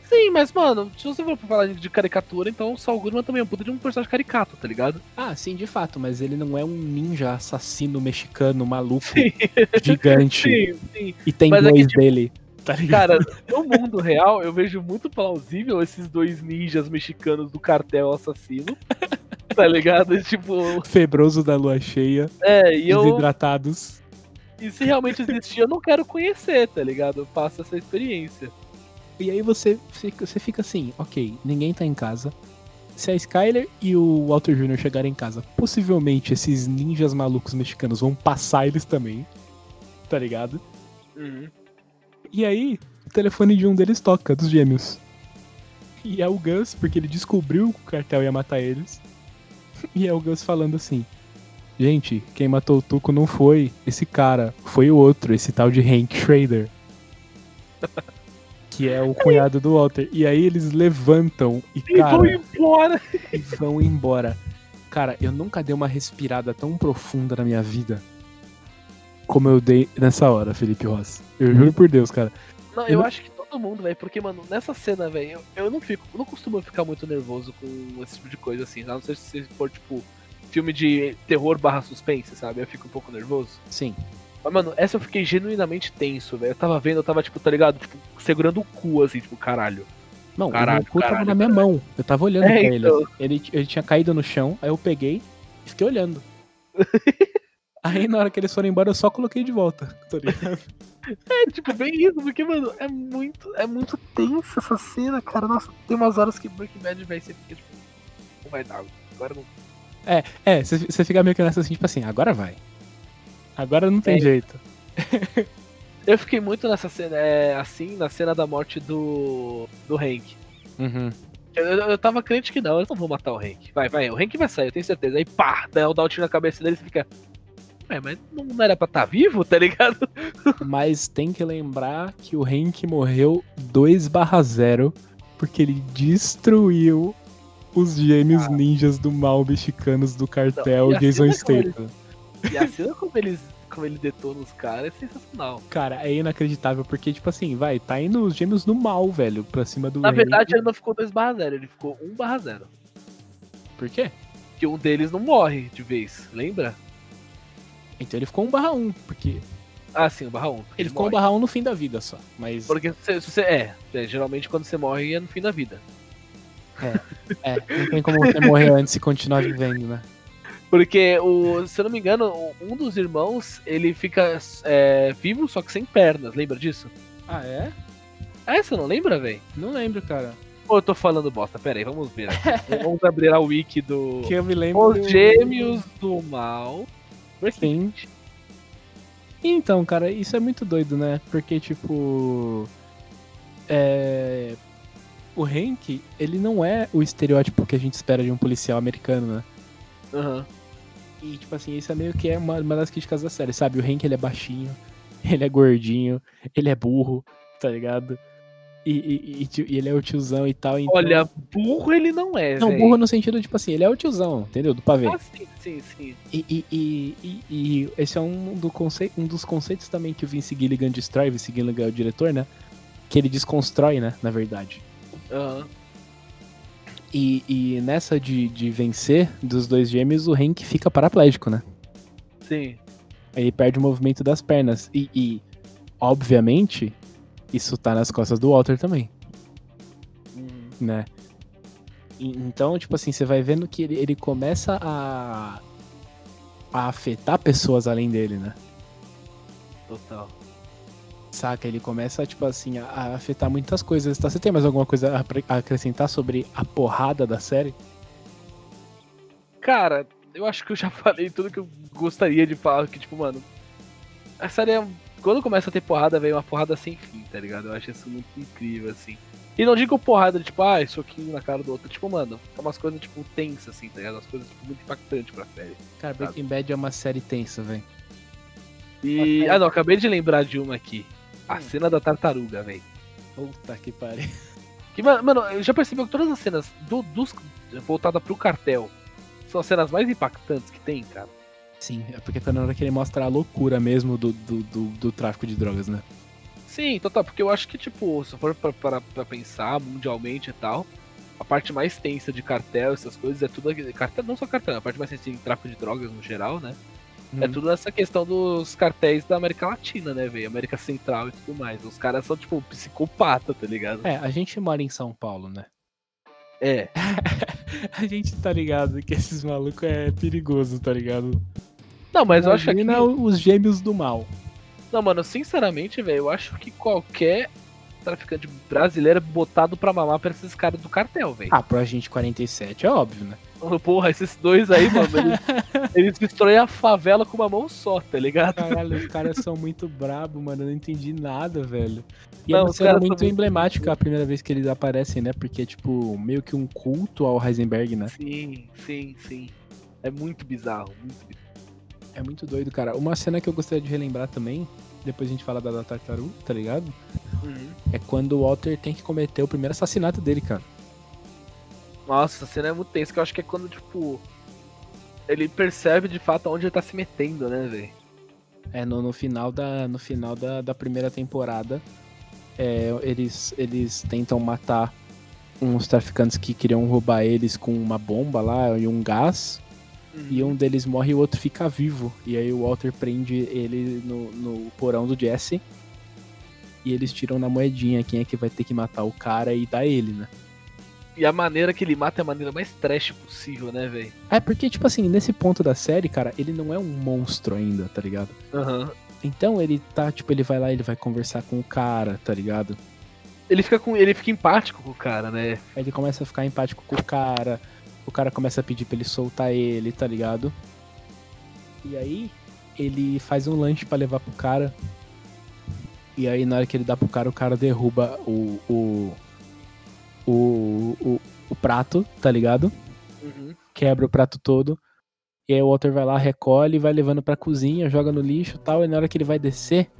Sim, mas, mano, se você for falar de caricatura, então o Saul Goodman também é um puta de um personagem caricato, tá ligado? Ah, sim, de fato, mas ele não é um ninja assassino mexicano maluco, Sim, gigante, sim, sim. e tem Mas é que, dois tipo, dele, tá ligado? Cara, no mundo real, eu vejo muito plausível esses dois ninjas mexicanos do cartel assassino. Tá ligado? Tipo, Febroso da lua cheia, é, e eu. desidratados. E se realmente existir, eu não quero conhecer, tá ligado? Eu passo essa experiência. E aí você fica, você fica assim, ok, ninguém tá em casa. Se a Skyler e o Walter Jr. chegarem em casa, possivelmente esses ninjas malucos mexicanos vão passar eles também. Tá ligado? Uhum. E aí, o telefone de um deles toca, dos gêmeos. E é o Gus, porque ele descobriu que o cartel ia matar eles. E é o Gus falando assim: Gente, quem matou o Tuco não foi esse cara, foi o outro, esse tal de Hank Schrader. Que é o cunhado do Walter. E aí eles levantam e, E cara, embora. e vão embora. Cara, eu nunca dei uma respirada tão profunda na minha vida como eu dei nessa hora, Felipe Ross. Eu juro por Deus, cara. Não, Eu eu acho que todo mundo, velho, porque, mano, nessa cena, velho, eu, eu não fico, eu não costumo ficar muito nervoso com esse tipo de coisa assim, a não ser se for, tipo, filme de terror barra suspense, sabe? Eu fico um pouco nervoso. Sim. Mas, mano, essa eu fiquei genuinamente tenso, velho. Eu tava vendo, eu tava, tipo, tá ligado? Tipo, segurando o cu, assim, tipo, caralho. Não, Caralho, o cu tava caralho, na minha mão. Eu tava olhando É, pra ele. então. assim. ele. Ele tinha caído no chão, aí eu peguei e fiquei olhando. aí na hora que eles foram embora, eu só coloquei de volta. Tá ligado? É, tipo, bem isso, porque, mano, é muito, é muito tenso essa cena, cara. Nossa, tem umas horas que Breaking Bad, velho, você fica, tipo, não vai dar, agora não. É, você você fica meio que nessa assim, tipo assim, agora vai. Agora não tem É. jeito. Eu fiquei muito nessa cena, é, assim, na cena da morte do, do Hank. Uhum. Eu, eu, eu tava crente que não, eles não vão matar o Hank. Vai, vai, o Hank vai sair, eu tenho certeza. Aí pá, dá dá um tiro na cabeça dele e você fica. Ué, mas não, era pra estar vivo, tá ligado? Mas tem que lembrar que o Hank morreu 2 barra 0 porque ele destruiu os gêmeos ninjas do mal mexicanos do cartel Não, Jason Statham. E a cena como eles. Como ele detona os caras é sensacional. Cara, é inacreditável, porque, tipo assim, vai, tá indo os gêmeos do mal, velho, pra cima do Na verdade, ele não ficou 2 barra 0, ele ficou 1 barra 0. Por quê? Que um deles não morre de vez, lembra? Então ele ficou 1 barra 1, porque Ah, sim, o barra 1. ele ficou 1 barra 1 no fim da vida só, mas... Porque se, se você. É, é, geralmente quando você morre é no fim da vida. É, não tem como você morrer antes e continuar vivendo, né? Porque, o, se eu não me engano, um dos irmãos, ele fica é, vivo, só que sem pernas, lembra disso? Ah, é? É, você não lembra, velho? Não lembro, cara. Ou eu tô falando bosta? Pera aí, vamos ver. vamos abrir a wiki do... Que eu me lembro. Os Gêmeos do Mal. Sim. Então, cara, isso é muito doido, né? Porque, tipo. É. O Hank, ele não é o estereótipo que a gente espera de um policial americano, né? Aham. E, tipo assim, isso é meio que é uma, uma das críticas da série, sabe? O Hank, ele é baixinho, ele é gordinho, ele é burro, tá ligado? E, e, e ele é o tiozão e tal. Então... Olha, burro ele não é, Não, véi. burro no sentido, tipo assim, ele é o tiozão, entendeu? Do pavê. Ah, sim, sim, sim. E, e, esse é um, do conce... um dos conceitos também que o Vince Gilligan destrói, Vince Gilligan é o diretor, né? Que ele desconstrói, né? Na verdade. Aham. E, nessa de, de vencer dos dois gêmeos, o Hank fica paraplégico, né? Sim. Aí ele perde o movimento das pernas. E, obviamente, isso tá nas costas do Walter também, Uhum. né? E- então, tipo assim, você vai vendo que ele, ele começa a, a afetar pessoas além dele, né? Total. Saca? Ele começa, tipo assim, a, a afetar muitas coisas. Tá? Você tem mais alguma coisa a, a acrescentar sobre a porrada da série? Cara, eu acho que eu já falei tudo que eu gostaria de falar. Que, tipo, mano. A série é. Quando começa a ter porrada, vem uma porrada sem fim, tá ligado? Eu acho isso muito incrível, assim. E não digo porrada de tipo, ah, soquinho na cara do outro. Tipo, mano, é umas coisas, tipo, tensas, assim, tá ligado? Umas coisas tipo, muito impactantes pra série. Cara, Breaking Bad é uma série tensa, velho. E. Ah, não, acabei de lembrar de uma aqui. A Hum. cena da tartaruga, velho. Puta que pariu. Que, ma- mano, eu já percebi que todas as cenas do, dos, voltadas pro cartel são as cenas mais impactantes que tem, cara. Sim, é porque tá na hora que ele mostra a loucura mesmo do, do, do, do tráfico de drogas, né? Sim, total, porque eu acho que, tipo, se for pra, pra, pra pensar mundialmente e tal, a parte mais tensa de cartel, essas coisas, é tudo. Cartel, não só cartel, a parte mais tensa de tráfico de drogas no geral, né? É Hum. tudo essa questão dos cartéis da América Latina, né, velho? América Central e tudo mais. Os caras são, tipo, psicopata, tá ligado? É, a gente mora em São Paulo, né? É. A gente tá ligado que esses malucos é perigoso, tá ligado? Não, mas eu acho que. Imagina os gêmeos do mal. Não, mano, sinceramente, velho, eu acho que qualquer traficante brasileiro é botado pra mamar pra esses caras do cartel, velho. Ah, pro Agente 47 é óbvio, né? Porra, esses dois aí, mano, eles, eles destroem a favela com uma mão só, tá ligado? Caralho, os caras são muito brabo, mano. Eu não entendi nada, velho. E Não, é uma cena são muito emblemática a primeira vez que eles aparecem, né? Porque é tipo meio que um culto ao Heisenberg, né? Sim, sim, sim. É muito bizarro, muito bizarro. É muito doido, cara. Uma cena que eu gostaria de relembrar também, depois a gente fala da, da tartaruga, tá ligado? É quando o Walter tem que cometer o primeiro assassinato dele, cara. Nossa, essa cena é muito tensa, que eu acho que é quando, tipo. Ele percebe de fato onde ele tá se metendo, né, velho? É no, no final da no final da, da primeira temporada, é, eles eles tentam matar uns traficantes que queriam roubar eles com uma bomba lá e um gás. E um deles morre e o outro fica vivo. E aí o Walter prende ele no, no porão do Jesse. E eles tiram na moedinha quem é que vai ter que matar o cara e dá ele, né? E a maneira que ele mata é a maneira mais trash possível, né, velho? É porque, tipo assim, nesse ponto da série, cara, ele não é um monstro ainda, tá ligado? Aham. Então ele tá, tipo, ele vai lá, ele vai conversar com o cara, tá ligado? Ele fica com. Ele fica empático com o cara, né? Aí ele começa a ficar empático com o cara. O cara começa a pedir pra ele soltar ele, tá ligado? E aí ele faz um lanche pra levar pro cara. E aí na hora que ele dá pro cara, o cara derruba o. o. o, o, o prato, tá ligado? Uhum. Quebra o prato todo. E aí o Walter vai lá, recolhe, vai levando pra cozinha, joga no lixo e tal. E na hora que ele vai descer,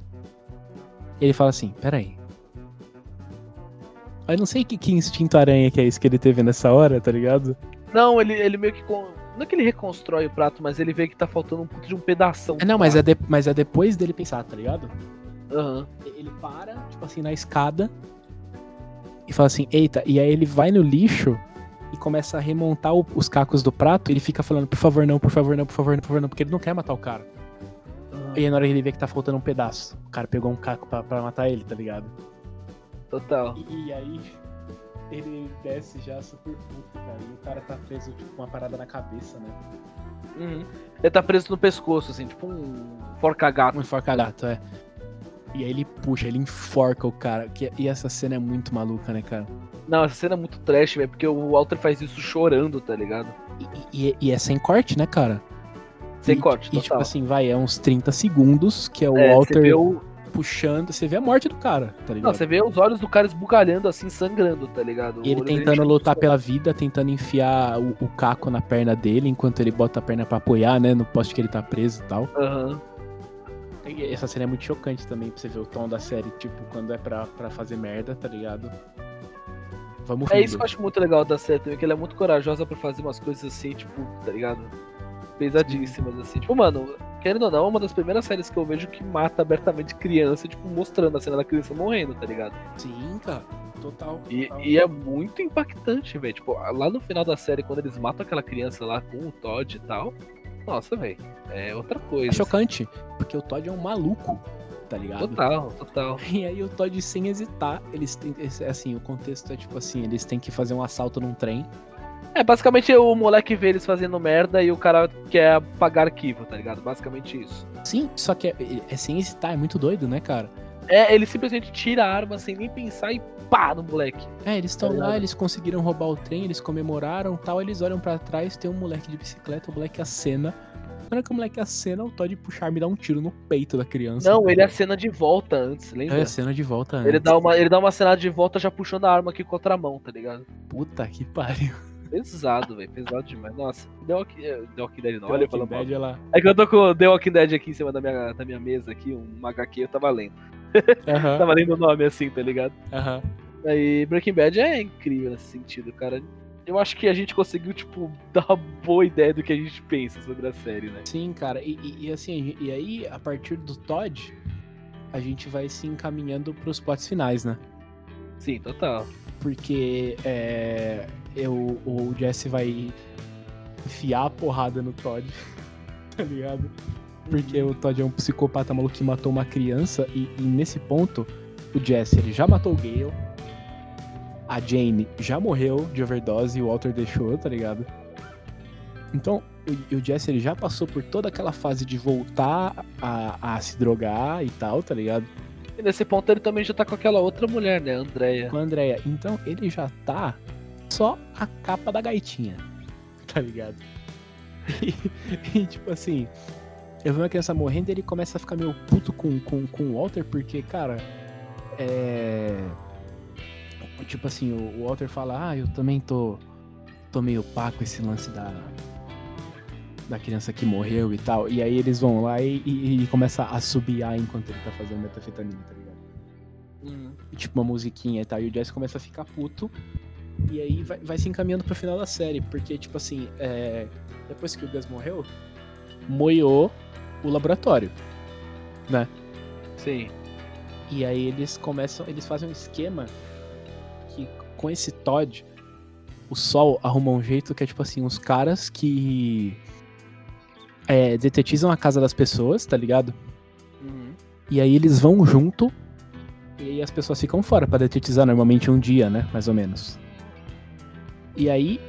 ele fala assim: Peraí. Eu não sei que, que instinto aranha que é isso que ele teve nessa hora, tá ligado? Não, ele, ele meio que. con- Não é que ele reconstrói o prato, mas ele vê que tá faltando um puto de um pedação. É, não, mas é, de- mas é depois dele pensar, tá ligado? Aham. Ele para, tipo assim, na escada e fala assim, eita, e aí ele vai no lixo e começa a remontar o- os cacos do prato e ele fica falando, por favor não, por favor não, por favor não, por favor não, porque ele não quer matar o cara. E aí na hora que ele vê que tá faltando um pedaço, o cara pegou um caco pra, pra matar ele, tá ligado? Total. E, e aí ele desce já super puto, cara, e o cara tá preso tipo, com uma parada na cabeça, né? Uhum. Ele tá preso no pescoço, assim, tipo um forca-gato. Um enforca-gato, é. E aí ele puxa, ele enforca o cara. que- E essa cena é muito maluca, né, cara? Não, essa cena é muito trash, velho, porque o Walter faz isso chorando, tá ligado? E, e- e é sem corte, né, cara? Sem E- corte, E total. tipo assim, vai, é uns 30 segundos que é o É, você Walter vê o... puxando. Você vê a morte do cara, tá Não, ligado? você vê os olhos do cara esbugalhando, assim, sangrando, tá ligado? E ele tentando tipo, lutar pela vida, tentando enfiar o, o caco na perna dele, enquanto ele bota a perna pra apoiar, né? No poste que ele tá preso e tal. Aham. E essa cena é muito chocante também, pra você ver o tom da série, tipo, quando é pra, pra fazer merda, tá ligado? Vamos É isso que eu acho muito legal da série também, que ela é muito corajosa pra fazer umas coisas assim, tipo, tá ligado? Pesadíssimas, assim. Tipo, mano, querendo ou não, é uma das primeiras séries que eu vejo que mata abertamente criança, tipo, mostrando a cena da criança morrendo, tá ligado? Sim, cara. Total. E, total. e é muito impactante, velho. Tipo, lá no final da série, quando eles matam aquela criança lá com o Todd e tal, nossa, velho, é outra É coisa. chocante, porque o Todd é um maluco, tá ligado? Total, total. E aí o Todd, sem hesitar, eles têm. Assim, o contexto é tipo assim, eles têm que fazer um assalto num trem. É, basicamente o moleque vê eles fazendo merda e o cara quer apagar arquivo, tá ligado? Basicamente isso. Sim, só que é, é sem hesitar, é muito doido, né, cara? É, ele simplesmente tira a arma sem nem pensar e pá no moleque. É, eles estão Tá lá, eles conseguiram roubar o trem, eles comemoraram tal, eles olham pra trás, tem um moleque de bicicleta, o moleque acena. Na hora que o moleque acena, o Todd puxa a arma e dá um tiro no peito da criança. Não, ele acena de volta antes, lembra? É, cena de volta Ele antes. dá, uma, ele dá uma acenada de volta já puxando a arma aqui com a outra mão, tá ligado? Puta que pariu. Pesado, velho. Pesado demais. Nossa, The Walking, eh, The Walking Dead não. Olha, Olha, falando mal. Bad, ela... É que eu tô com o The Walking Dead aqui em cima da minha, da minha mesa, aqui, um HQ, eu tava lendo. Aham, Tava lendo o nome assim, tá ligado? aham. Aí Breaking Bad é incrível nesse sentido, cara. Eu acho que a gente conseguiu, tipo, dar uma boa ideia do que a gente pensa sobre a série, né? Sim, cara, e, e- e assim, e aí, a partir do Todd, a gente vai se encaminhando pros plots finais, né? Sim, total. Porque é, eu, o Jesse vai enfiar a porrada no Todd, tá ligado? Porque o Todd é um psicopata maluco que matou uma criança e, e nesse ponto o Jesse ele já matou o Gale, a Jane já morreu de overdose e o Walter deixou, tá ligado? Então o, o Jesse ele já passou por toda aquela fase de voltar a, a se drogar e tal, tá ligado? E nesse ponto ele também já tá com aquela outra mulher, né? Andrea. com a Andrea. Então ele já tá só a capa da gaitinha. Tá ligado? E, e, tipo assim, eu vi uma criança morrendo e ele começa a ficar meio puto com, com, com o Walter, porque, cara, é. Tipo assim, o Walter fala, ah, eu também tô. tô meio pá com esse lance da. Da criança que morreu e tal. E aí eles vão lá e, e, e começa a subiar enquanto ele tá fazendo metafetamina, tá ligado? Uhum. tipo uma musiquinha e tal, e o Jesse começa a ficar puto. E aí vai, vai se encaminhando pro final da série, porque, tipo assim, é, depois que o Gus morreu, moiou o laboratório. Sim. E aí eles começam, eles fazem um esquema que com esse Todd, o Sol arruma um jeito que é tipo assim, os caras que é, detetizam a casa das pessoas, tá ligado? Uhum. E aí eles vão junto e aí as pessoas ficam fora pra detetizar normalmente um dia, né? Mais ou menos. E aí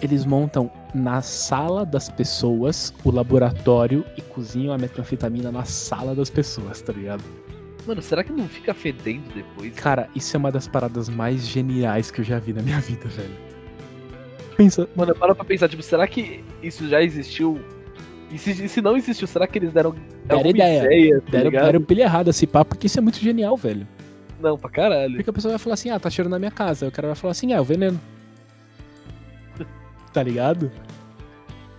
eles montam na sala das pessoas o laboratório e cozinham a metanfetamina na sala das pessoas, tá ligado? Mano, será que não fica fedendo depois? Cara, isso é uma das paradas mais geniais que eu já vi na minha vida, velho. Pensa, Mano, para pra pensar, tipo, será que isso já existiu? E se, se não existiu, será que eles deram, Deram alguma ideia. tá deram, ligado? deram pilha errada esse papo, porque isso é muito genial, velho. Não, pra caralho. Porque a pessoa vai falar assim, ah, tá cheirando na minha casa. Aí o cara vai falar assim, ah, é o veneno. Tá ligado?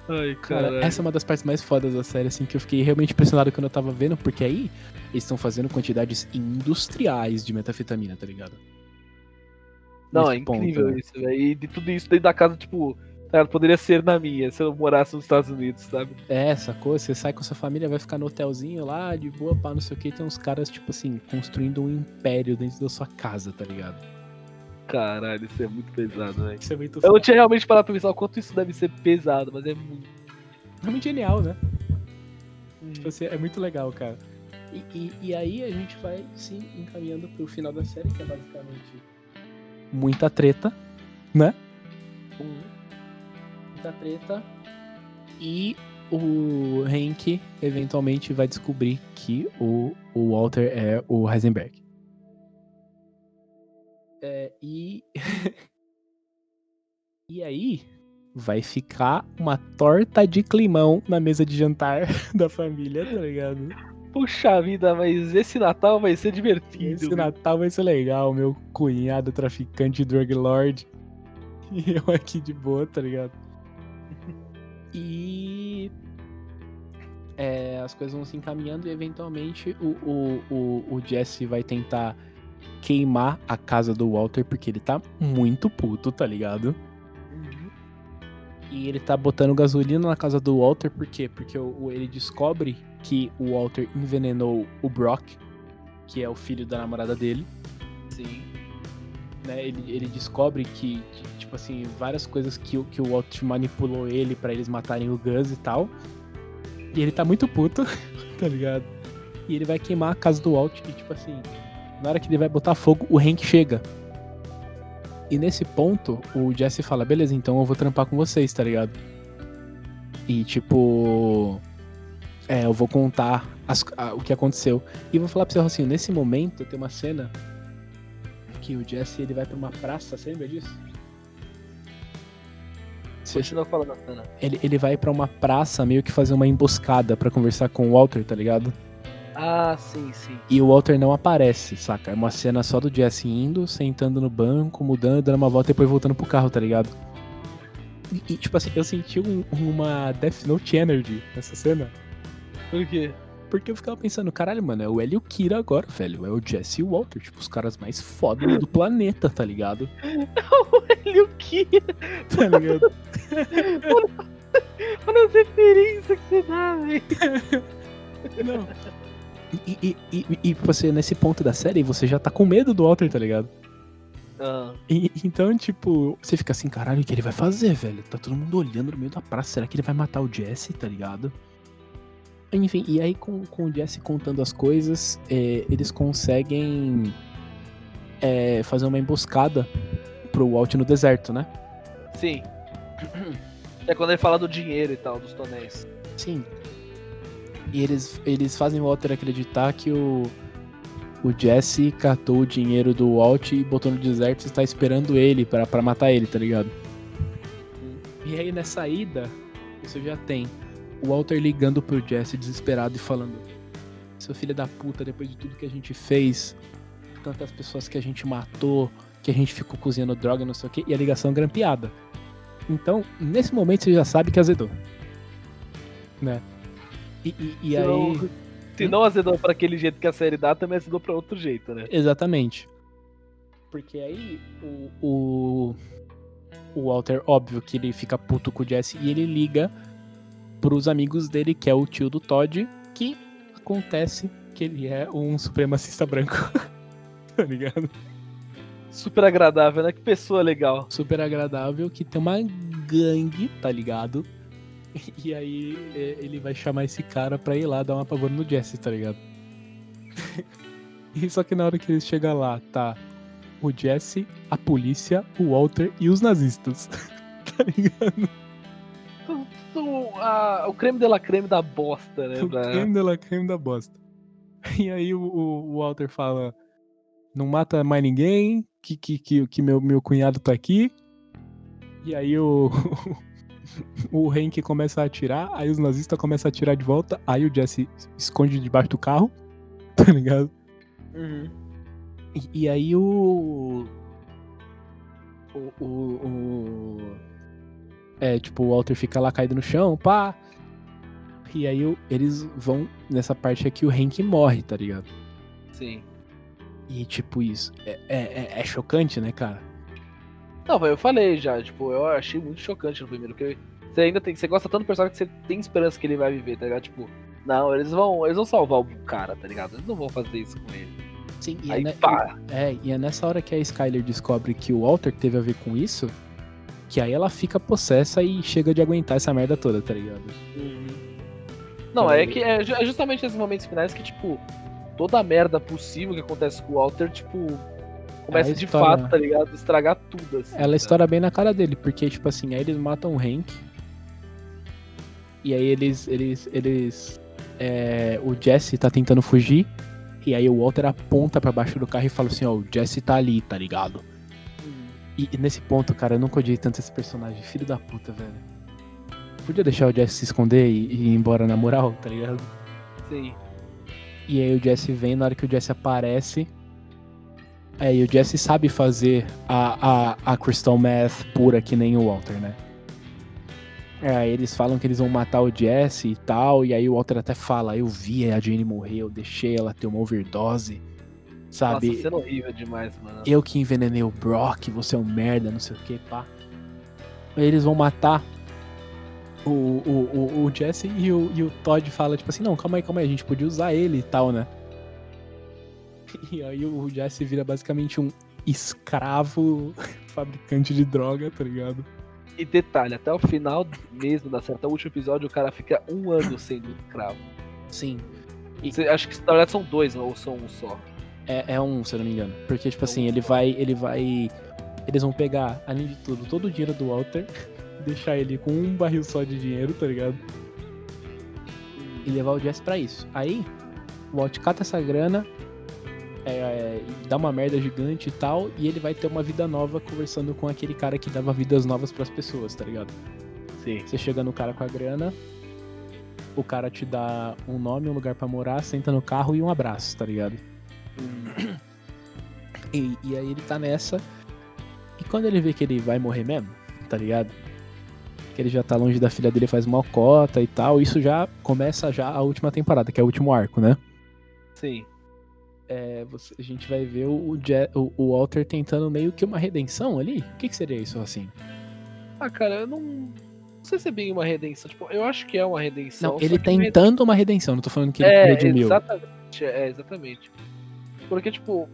Ai, Cara, essa é uma das partes mais fodas da série, assim, que eu fiquei realmente impressionado quando eu tava vendo, porque aí eles estão fazendo quantidades industriais de metafetamina, tá ligado? Não, Nesse é incrível né? isso, velho. E de tudo isso dentro da casa, tipo, tá ligado? poderia ser na minha, se eu morasse nos Estados Unidos, sabe? É, sacou? Você sai com sua família, vai ficar no hotelzinho lá, de boa, pá, não sei o que, tem uns caras, tipo assim, construindo um império dentro da sua casa, tá ligado? Caralho, isso é muito pesado, velho. Isso é muito Eu não tinha realmente parado pra pensar o quanto isso deve ser pesado, mas é muito. É muito genial, né? Hum. Tipo assim, é muito legal, cara. E, e, e aí a gente vai se encaminhando pro final da série, que é basicamente muita treta, né? Hum. Muita treta. E o Hank eventualmente vai descobrir que o, o Walter é o Heisenberg. É, e. e aí vai ficar uma torta de climão na mesa de jantar da família, tá ligado? Puxa vida, mas esse Natal vai ser divertido. Esse viu? Natal vai ser legal, meu cunhado traficante drug lord. E eu aqui de boa, tá ligado? E é, as coisas vão se encaminhando e eventualmente o, o, o, o Jesse vai tentar queimar a casa do Walter porque ele tá muito puto, tá ligado? Uhum. E ele tá botando gasolina na casa do Walter, por quê? Porque o, ele descobre que o Walter envenenou o Brock, que é o filho da namorada dele. Sim. né? Ele, ele descobre que, tipo assim, várias coisas que, o- que o Walt manipulou ele pra eles matarem o Gus e tal. E ele tá muito puto, tá ligado? E ele vai queimar a casa do Walt e, tipo assim, na hora que ele vai botar fogo, o Hank chega. E nesse ponto, o Jesse fala, beleza, então eu vou trampar com vocês, tá ligado? E tipo. É, eu vou contar as- a- o que aconteceu. E vou falar pra você, assim, nesse momento tem uma cena que o Jesse ele vai pra uma praça, você lembra disso? Você- Continua falando a cena. Ele, ele vai pra uma praça meio que fazer uma emboscada pra conversar com o Walter, tá ligado? Ah, sim, sim. E o Walter não aparece, saca? É uma cena só do Jesse indo, sentando no banco, mudando, dando uma volta e depois voltando pro carro, tá ligado? E, e, tipo assim, eu senti um- uma Death Note Energy nessa cena. Por quê? Porque eu ficava pensando, caralho, mano, é o Hélio Kira agora, velho. É o Jesse e o Walter, tipo, os caras mais fodas do planeta, tá ligado? Ele o que? Tá ligado? Olha as referências que você dá, velho. Não. E, e, e, você, nesse ponto da série, você já tá com medo do Walter, tá ligado? Ah, E- então, tipo, você fica assim, caralho, o que ele vai fazer, velho? Tá todo mundo olhando no meio da praça. Será que ele vai matar o Jesse, tá ligado? Enfim, e aí com, com o Jesse contando as coisas, é, eles conseguem é, fazer uma emboscada pro Walt no deserto, né? sim. É quando ele fala do dinheiro e tal, dos tonéis. Sim. E eles, eles fazem o Walter acreditar que o, o Jesse catou o dinheiro do Walt e botou no deserto e está esperando ele pra matar ele, tá ligado? E aí nessa ida, isso já tem o Walter ligando pro Jesse desesperado e falando: Seu filho da puta, depois de tudo que a gente fez, tantas pessoas que a gente matou, que a gente ficou cozinhando droga, não sei o quê, e a ligação grampeada. Então, nesse momento você já sabe que azedou. Né? E, e, e Se aí. não- Se não azedou pra aquele jeito que a série dá, também azedou pra outro jeito, né? Exatamente. Porque aí o, o, o Walter, óbvio que ele fica puto com o Jesse e ele liga pros amigos dele, que é o tio do Todd, que acontece que ele é um supremacista branco. tá ligado? Super agradável, né? Que pessoa legal. Super agradável, que tem uma gangue, tá ligado? E aí é, ele vai chamar esse cara pra ir lá dar uma pavor no Jesse, tá ligado? E só que na hora que eles chegam lá, tá o Jesse, a polícia, o Walter e os nazistas. tá ligado? Tudo- a- o creme de la creme da bosta, né? O pra- creme da la creme da bosta. E aí o, o- o Walter fala: Não mata mais ninguém, que, que, que, que meu, meu cunhado tá aqui. E aí o. O Hank começa a atirar, aí os nazistas começam a atirar de volta, aí o Jesse esconde debaixo do carro, tá ligado? Uhum. E, e aí o. O, o, o- É, tipo, o Walter fica lá caído no chão, pá. E aí eles vão nessa parte aqui, o Hank morre, tá ligado? Sim. E tipo, isso é, é, é- é chocante, né, cara? Não, eu falei já, tipo, eu achei muito chocante no primeiro, porque você ainda tem. Você gosta tanto do personagem que você tem esperança que ele vai viver, tá ligado? Tipo, não, eles vão. Eles vão salvar o cara, tá ligado? Eles não vão fazer isso com ele. Sim, e, Aí é, pá. é, e é nessa hora que a Skyler descobre que o Walter teve a ver com isso, que aí ela fica possessa e chega de aguentar essa merda toda, tá ligado? Não, Então, é que é é justamente nesses momentos finais que, tipo, toda a merda possível que acontece com o Walter, tipo, começa É de história- fato, tá ligado? Estragar tudo, assim. Ela tá? estoura bem na cara dele, porque, tipo assim, aí eles matam o Hank. E aí eles. eles. eles. é, o Jesse tá tentando fugir. E aí o Walter aponta pra baixo do carro e fala assim, ó, o Jesse tá ali, tá ligado? E, e nesse ponto, cara, eu nunca odiei tanto esse personagem, filho da puta, velho. Podia deixar o Jesse se esconder e, e ir embora na moral, tá ligado? Sim. E aí o Jesse vem, na hora que o Jesse aparece. Aí o Jesse sabe fazer a, a, a Crystal Meth pura que nem o Walter, né? É, eles falam que eles vão matar o Jesse e tal. E aí o Walter até fala: Eu vi a Jane morrer, eu deixei ela ter uma overdose. Sabe? Nossa, sendo horrível demais, mano. Eu que envenenei o Brock, você é um merda, não sei o que, pá. Aí eles vão matar o, o, o, o Jesse e o, e o Todd fala, tipo assim, não, calma aí, calma aí, a gente podia usar ele e tal, né? E aí o Jesse vira basicamente um escravo fabricante de droga, tá ligado? E detalhe, até o final mesmo da série, até o último episódio, o cara fica um ano sendo escravo. Sim. Você- acho que na verdade são dois, ou são um só. É, é um, se eu não me engano. Porque, tipo assim, ele vai. Ele vai. Eles vão pegar, além de tudo, todo o dinheiro do Walter, deixar ele com um barril só de dinheiro, tá ligado? E levar o Jesse pra isso. Aí, o Walt cata essa grana, é, é, dá uma merda gigante e tal, e ele vai ter uma vida nova conversando com aquele cara que dava vidas novas pras pessoas, tá ligado? Sim. Você chega no cara com a grana, o cara te dá um nome, um lugar pra morar, senta no carro e um abraço, tá ligado? E, e aí ele tá nessa. E quando ele vê que ele vai morrer mesmo, tá ligado? Que ele já tá longe da filha dele faz uma cota e tal, isso já começa já a última temporada, que é o último arco, né? Sim. É, você- a gente vai ver o, o, o- Walter tentando meio que uma redenção ali. O que, que seria isso assim? Ah, cara, eu não. Não sei se é bem uma redenção. Tipo, eu acho que é uma redenção. Não, ele uma tentando uma redenção, não tô falando que ele É, redimiu. exatamente, é, exatamente. Porque, tipo,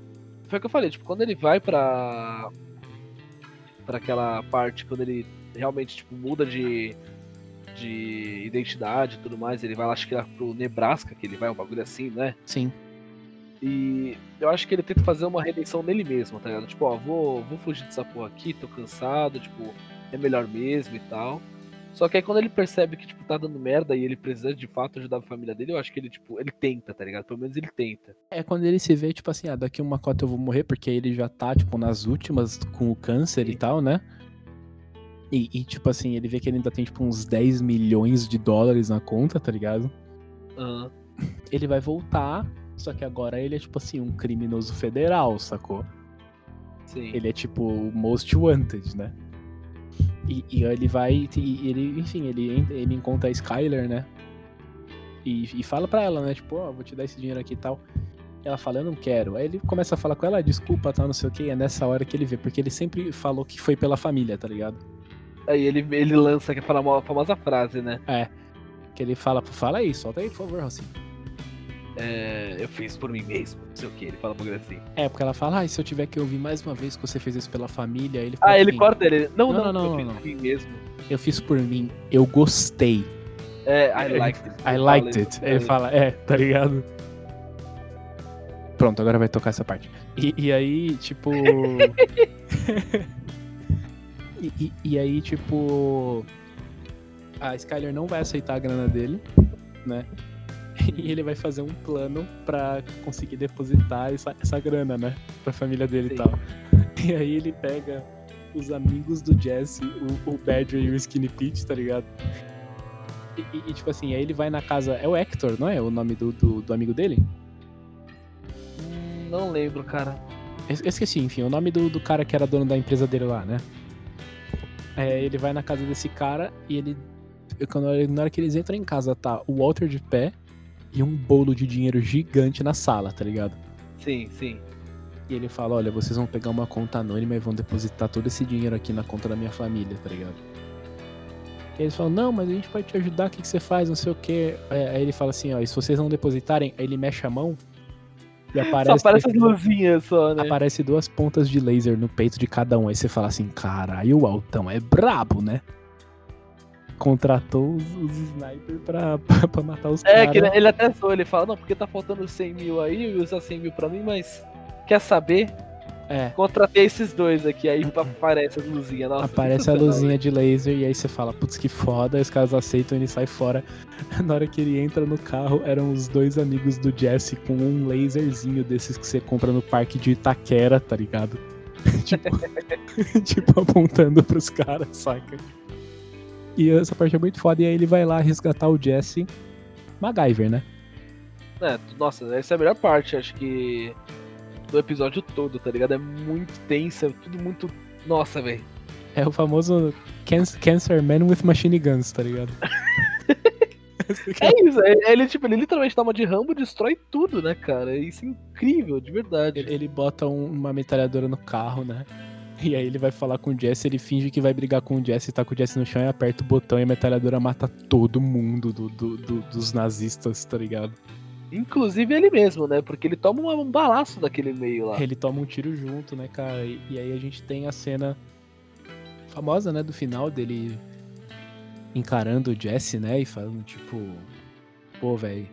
foi o que eu falei, tipo, quando ele vai pra. pra aquela parte, quando ele realmente, tipo, muda de. de identidade e tudo mais, ele vai lá, acho que lá pro Nebraska, que ele vai, um bagulho assim, né? Sim. E eu acho que ele tenta fazer uma redenção nele mesmo, tá ligado? Tipo, ó, vou, vou fugir dessa porra aqui, tô cansado, tipo, é melhor mesmo e tal. Só que aí quando ele percebe que, tipo, tá dando merda e ele precisa de fato ajudar a família dele, eu acho que ele, tipo, ele tenta, tá ligado? Pelo menos ele tenta. É quando ele se vê, tipo assim, ah, daqui uma cota eu vou morrer, porque ele já tá, tipo, nas últimas com o câncer e Sim. tal, né? E, e, tipo assim, ele vê que ele ainda tem, tipo, uns 10 milhões de dólares na conta, tá ligado? Aham. Ele vai voltar, só que agora ele é, tipo assim, um criminoso federal, sacou? Sim. Ele é, tipo, o most wanted, né? E, e ele vai, e ele, enfim, ele, ele encontra a Skyler, né? E, e fala pra ela, né? Tipo, ó, vou te dar esse dinheiro aqui e tal. Ela fala, eu não quero. Aí ele começa a falar com ela, "Ah, desculpa, tal, não sei o que. É nessa hora que ele vê, porque ele sempre falou que foi pela família, tá ligado? Aí ele, ele lança aquela famo- famosa frase, né? Que ele fala, fala aí, solta aí, por favor, Rossi. É, eu fiz por mim mesmo, não sei o que, ele fala um bagulho assim. É, porque ela fala, ah, e se eu tiver que ouvir mais uma vez que você fez isso pela família, ele fala Ah, ele assim, corta ele. Não, Não, não, não, eu não, fiz não. por mim mesmo. Eu fiz por mim, eu gostei. É, I liked it. I Ele liked fala it. Ele fala, é, tá ligado? Pronto, agora vai tocar essa parte. E, e aí, tipo. e, e- e aí, tipo. A Skyler não vai aceitar a grana dele, né? E ele vai fazer um plano pra conseguir depositar essa, essa grana, né? Pra família dele e Sim. tal. E aí ele pega os amigos do Jesse, o, o Badger e o Skinny Pete, tá ligado? E, e- e, tipo assim, aí ele vai na casa. É o Hector, não é? O nome do, do, do amigo dele? Hum, Não lembro, cara. Es- Esqueci, enfim, o nome do, do cara que era dono da empresa dele lá, né? É, ele vai na casa desse cara e ele. Quando, ele- na hora que eles entram em casa, tá o Walter de pé e um bolo de dinheiro gigante na sala, tá ligado? Sim, sim. E ele fala: Olha, vocês vão pegar uma conta anônima e vão depositar todo esse dinheiro aqui na conta da minha família, tá ligado? E eles falam: Não, mas a gente pode te ajudar, o que, que você faz, não sei o quê. É, Aí ele fala assim: Ó, e se vocês não depositarem, aí ele mexe a mão e aparece. só aparece as luzinhas só, né? Aparece duas pontas de laser no peito de cada um. Aí você fala assim: Caralho, o Altão é brabo, né? Contratou os, os snipers pra, pra, pra matar os É, caras. que ele, ele até zoou, ele fala, não, porque tá faltando 100 mil aí, usar 100 mil pra mim, mas quer saber? É. Contratei esses dois aqui, aí aparece as luzinhas. Nossa, Aparece a luzinha de laser e aí você fala, putz, que foda, aí os caras aceitam e ele sai fora. Na hora que ele entra no carro, eram os dois amigos do Jesse com um laserzinho desses que você compra no parque de Itaquera, tá ligado? tipo, tipo, apontando pros caras, saca? E essa parte é muito foda, e aí ele vai lá resgatar o Jesse. MacGyver, né? É, nossa, essa é a melhor parte, acho que. Do episódio todo, tá ligado? É muito tensa, é tudo muito. Nossa, velho. É o famoso can Cancer Man with Machine Guns, tá ligado? É isso, é- ele, tipo, ele literalmente dá uma de Rambo e destrói tudo, né, cara? Isso é incrível, de verdade. Ele, ele bota um- uma metralhadora no carro, né? E aí ele vai falar com o Jesse, ele finge que vai brigar com o Jesse, tá com o Jesse no chão e aperta o botão e a metralhadora mata todo mundo do, do- do- dos nazistas, tá ligado? Inclusive ele mesmo, né? Porque ele toma uma- um balaço daquele meio lá. Ele toma um tiro junto, né, cara? E, e aí a gente tem a cena famosa, né, do final dele encarando o Jesse, né? E falando, tipo, pô, velho.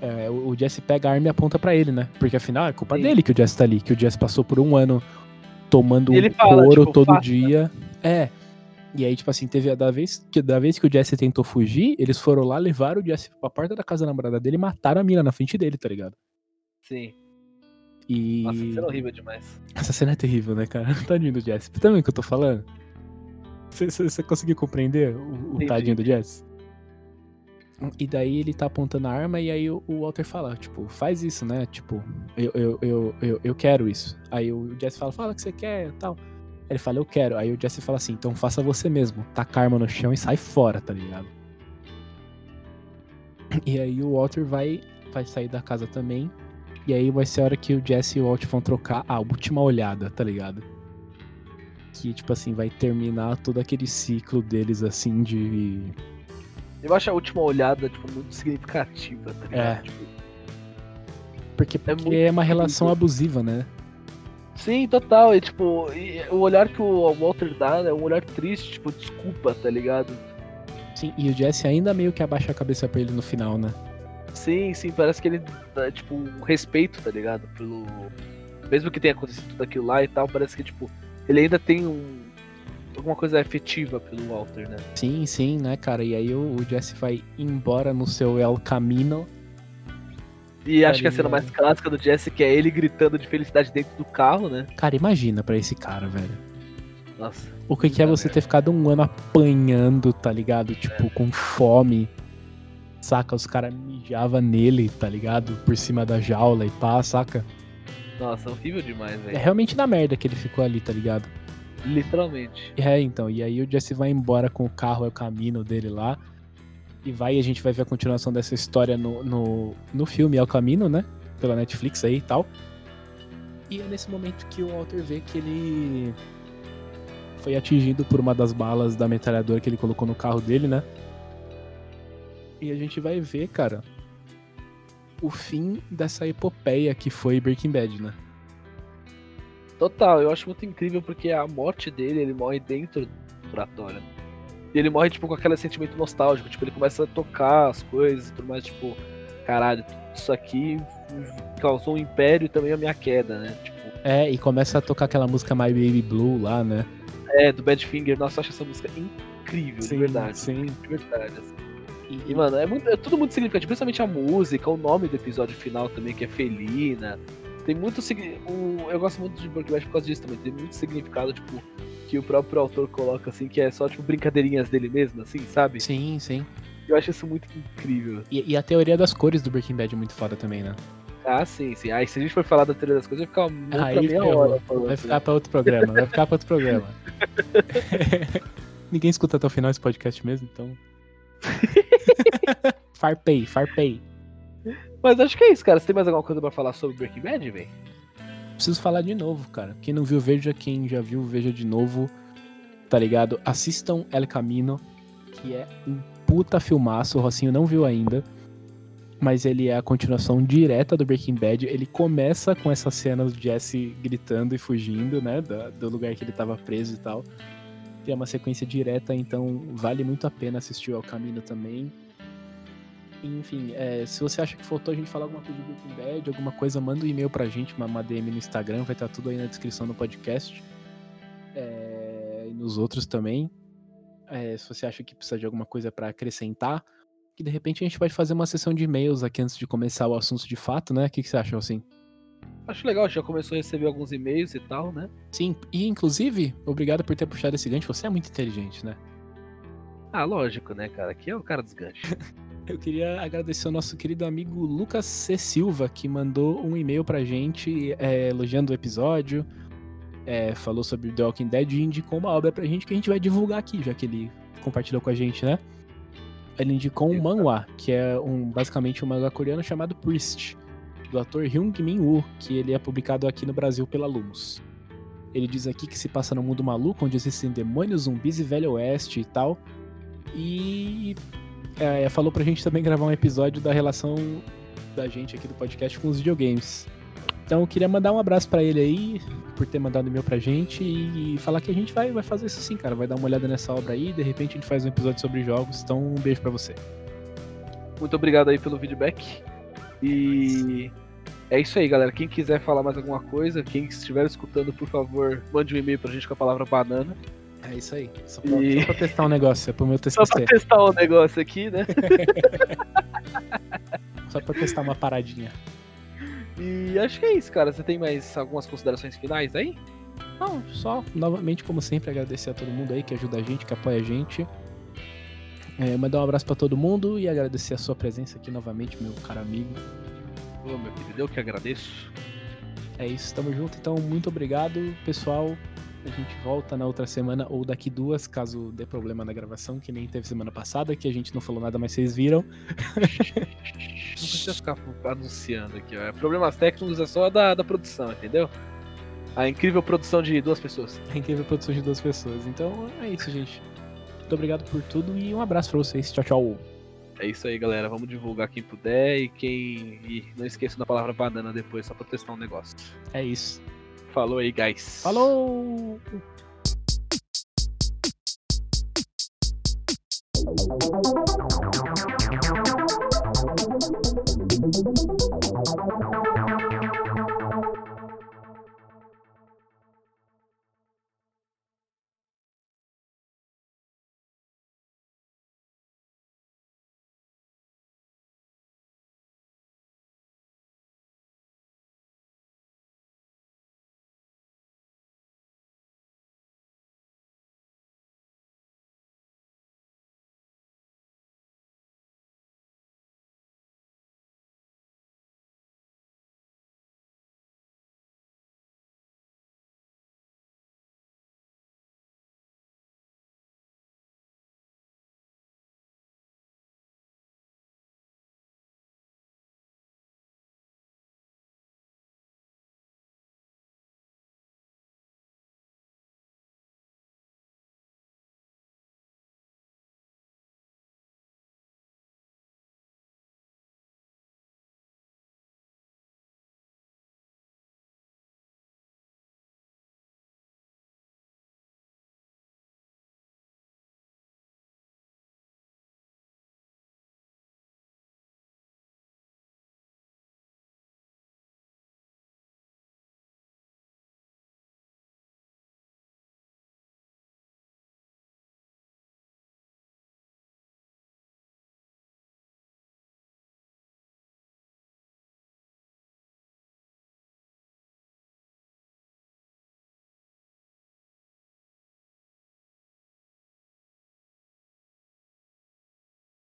É, o Jesse pega a arma e aponta pra ele, né? Porque afinal é culpa Sim. dele que o Jesse tá ali, que o Jesse passou por um ano tomando ele um fala, couro tipo, todo faça. dia. É. E aí, tipo assim, teve a da vez que, da vez que o Jesse tentou fugir, eles foram lá, levaram o Jesse pra porta da casa da namorada dele e mataram a mina na frente dele, tá ligado? Sim. E. Nossa, isso é horrível demais. Essa cena é terrível, né, cara? Tadinho do Jesse. Também o que eu tô falando? Você- conseguiu compreender o, o tadinho do Jesse? E daí ele tá apontando a arma e aí o, Walter fala, tipo, faz isso, né? Tipo, eu, eu, eu, eu, eu quero isso. Aí o Jesse fala, fala o que você quer tal. Ele fala, eu quero. Aí o Jesse fala assim, então faça você mesmo. Taca a arma no chão e sai fora, tá ligado? E aí o Walter vai, vai sair da casa também. E aí vai ser a hora que o Jesse e o Walt vão trocar a última olhada, tá ligado? Que, tipo assim, vai terminar todo aquele ciclo deles, assim, de. Eu acho a última olhada, tipo, muito significativa, tá ligado? É. Tipo, Porque, porque muito é, uma relação abusiva, né? sim, total. E, tipo, e o olhar que o Walter dá é um olhar triste, tipo, desculpa, tá ligado? Sim, e o Jesse ainda meio que abaixa a cabeça pra ele no final, né? Sim, sim, parece que ele dá, tipo, um respeito, tá ligado? Pelo. Mesmo que tenha acontecido tudo aquilo lá e tal, parece que, tipo, ele ainda tem um. Alguma coisa efetiva pelo Walter, né? Sim, sim, né, cara? E aí o, o Jesse vai embora no seu El Camino. E acho que a cena mais clássica do Jesse que é ele gritando de felicidade dentro do carro, né? Cara, imagina pra esse cara, velho. Nossa. O que, que é você ter ficado um ano apanhando, tá ligado? Tipo, com fome. Saca? Os caras mijavam nele, tá ligado? Por cima da jaula e pá, saca? Nossa, horrível demais, É velho. realmente na merda que ele ficou ali, tá ligado? Literalmente. É, então. E aí o Jesse vai embora com o carro, é o caminho dele lá. E vai, e a gente vai ver a continuação dessa história no, no, no filme É o Caminho, né? Pela Netflix aí e tal. E é nesse momento que o Walter vê que ele foi atingido por uma das balas da metralhadora que ele colocou no carro dele, né? E a gente vai ver, cara, o fim dessa epopeia que foi Breaking Bad, né? Total, eu acho muito incrível porque a morte dele, ele morre dentro do laboratório. E ele morre, tipo, com aquele sentimento nostálgico. Tipo, ele começa a tocar as coisas e tudo mais, tipo, caralho, tudo isso aqui causou um império e também a minha queda, né? Tipo, É, e começa a tocar aquela música My Baby Blue lá, né? é, do Badfinger, nossa, eu acho essa música incrível, Sim, de verdade. sim. De verdade. assim. E, E, mano, é, muito- é tudo muito significativo, principalmente a música, o nome do episódio final também, que é Felina. Tem muito o Eu gosto muito de Breaking Bad por causa disso também. Tem muito significado, tipo, que o próprio autor coloca, assim, que é só, tipo, brincadeirinhas dele mesmo, assim, sabe? Sim, sim. Eu acho isso muito incrível. E, e a teoria das cores do Breaking Bad é muito foda também, né? Ah, sim, sim. Aí se a gente for falar da teoria das coisas, vai ficar uma Aí meia hora falando. Vai ficar pra outro programa, vai ficar pra outro programa. Ninguém escuta até o final esse podcast mesmo, então. farpei, farpei. Mas acho que é isso, cara. Você tem mais alguma coisa pra falar sobre Breaking Bad, velho? Preciso falar de novo, cara. Quem não viu, veja. Quem já viu, veja de novo. Tá ligado? Assistam El Camino, que é um puta filmaço. O Rocinho não viu ainda. Mas ele é a continuação direta do Breaking Bad. Ele começa com essas cenas do Jesse gritando e fugindo, né? do lugar que ele tava preso e tal. Tem uma sequência direta, então vale muito a pena assistir ao Camino também. Enfim, é, se você acha que faltou a gente falar alguma coisa de Breaking Bad, alguma coisa, manda um e-mail pra gente, uma, uma DM no Instagram, vai estar tudo aí na descrição do podcast. É, e nos outros também. É, se você acha que precisa de alguma coisa pra acrescentar, que de repente a gente pode fazer uma sessão de e-mails aqui antes de começar o assunto de fato, né? O que, que você acha, assim? Acho legal, já começou a receber alguns e-mails e tal, né? Sim, e inclusive, obrigado por ter puxado esse gancho, você é muito inteligente, né? Ah, lógico, né, cara? Aqui é o cara dos ganchos. Eu queria agradecer ao nosso querido amigo Lucas C. Silva, que mandou um e-mail pra gente é, elogiando o episódio, é, falou sobre The Walking Dead e indicou uma obra pra gente que a gente vai divulgar aqui, já que ele compartilhou com a gente, né? Ele indicou um manhwa, que é um, basicamente um mangá coreano chamado Priest, do ator Hyung Min Woo, que ele é publicado aqui no Brasil pela Lumos. Ele diz aqui que se passa no mundo maluco, onde existem demônios, zumbis e velho oeste e tal. E é, falou pra gente também gravar um episódio da relação da gente aqui do podcast com os videogames. Então eu queria mandar um abraço para ele aí, por ter mandado e-mail pra gente e falar que a gente vai, vai fazer isso sim, cara. Vai dar uma olhada nessa obra aí, de repente a gente faz um episódio sobre jogos. Então um beijo para você. Muito obrigado aí pelo feedback. E é isso aí, galera. Quem quiser falar mais alguma coisa, quem estiver escutando, por favor, mande um e-mail pra gente com a palavra banana. É isso aí. Só pra, e... só pra testar um negócio, é pro meu TCC. Só pra testar um negócio aqui, né? só pra testar uma paradinha. E acho que é isso, cara. Você tem mais algumas considerações finais aí? Não, só, novamente, como sempre, agradecer a todo mundo aí que ajuda a gente, que apoia a gente. É, mandar um abraço para todo mundo e agradecer a sua presença aqui novamente, meu caro amigo. Ô, meu querido, eu que agradeço. É isso, tamo junto. Então, muito obrigado, pessoal. A gente volta na outra semana ou daqui duas, caso dê problema na gravação, que nem teve semana passada, que a gente não falou nada, mas vocês viram. Não precisa ficar anunciando aqui, ó. Problemas técnicos é só da, da produção, entendeu? A incrível produção de duas pessoas. A incrível produção de duas pessoas. Então é isso, gente. Muito obrigado por tudo e um abraço pra vocês. Tchau, tchau. É isso aí, galera. Vamos divulgar quem puder e quem. E não esqueça da palavra banana depois, só pra testar um negócio. É isso. Falou aí, guys. Falou!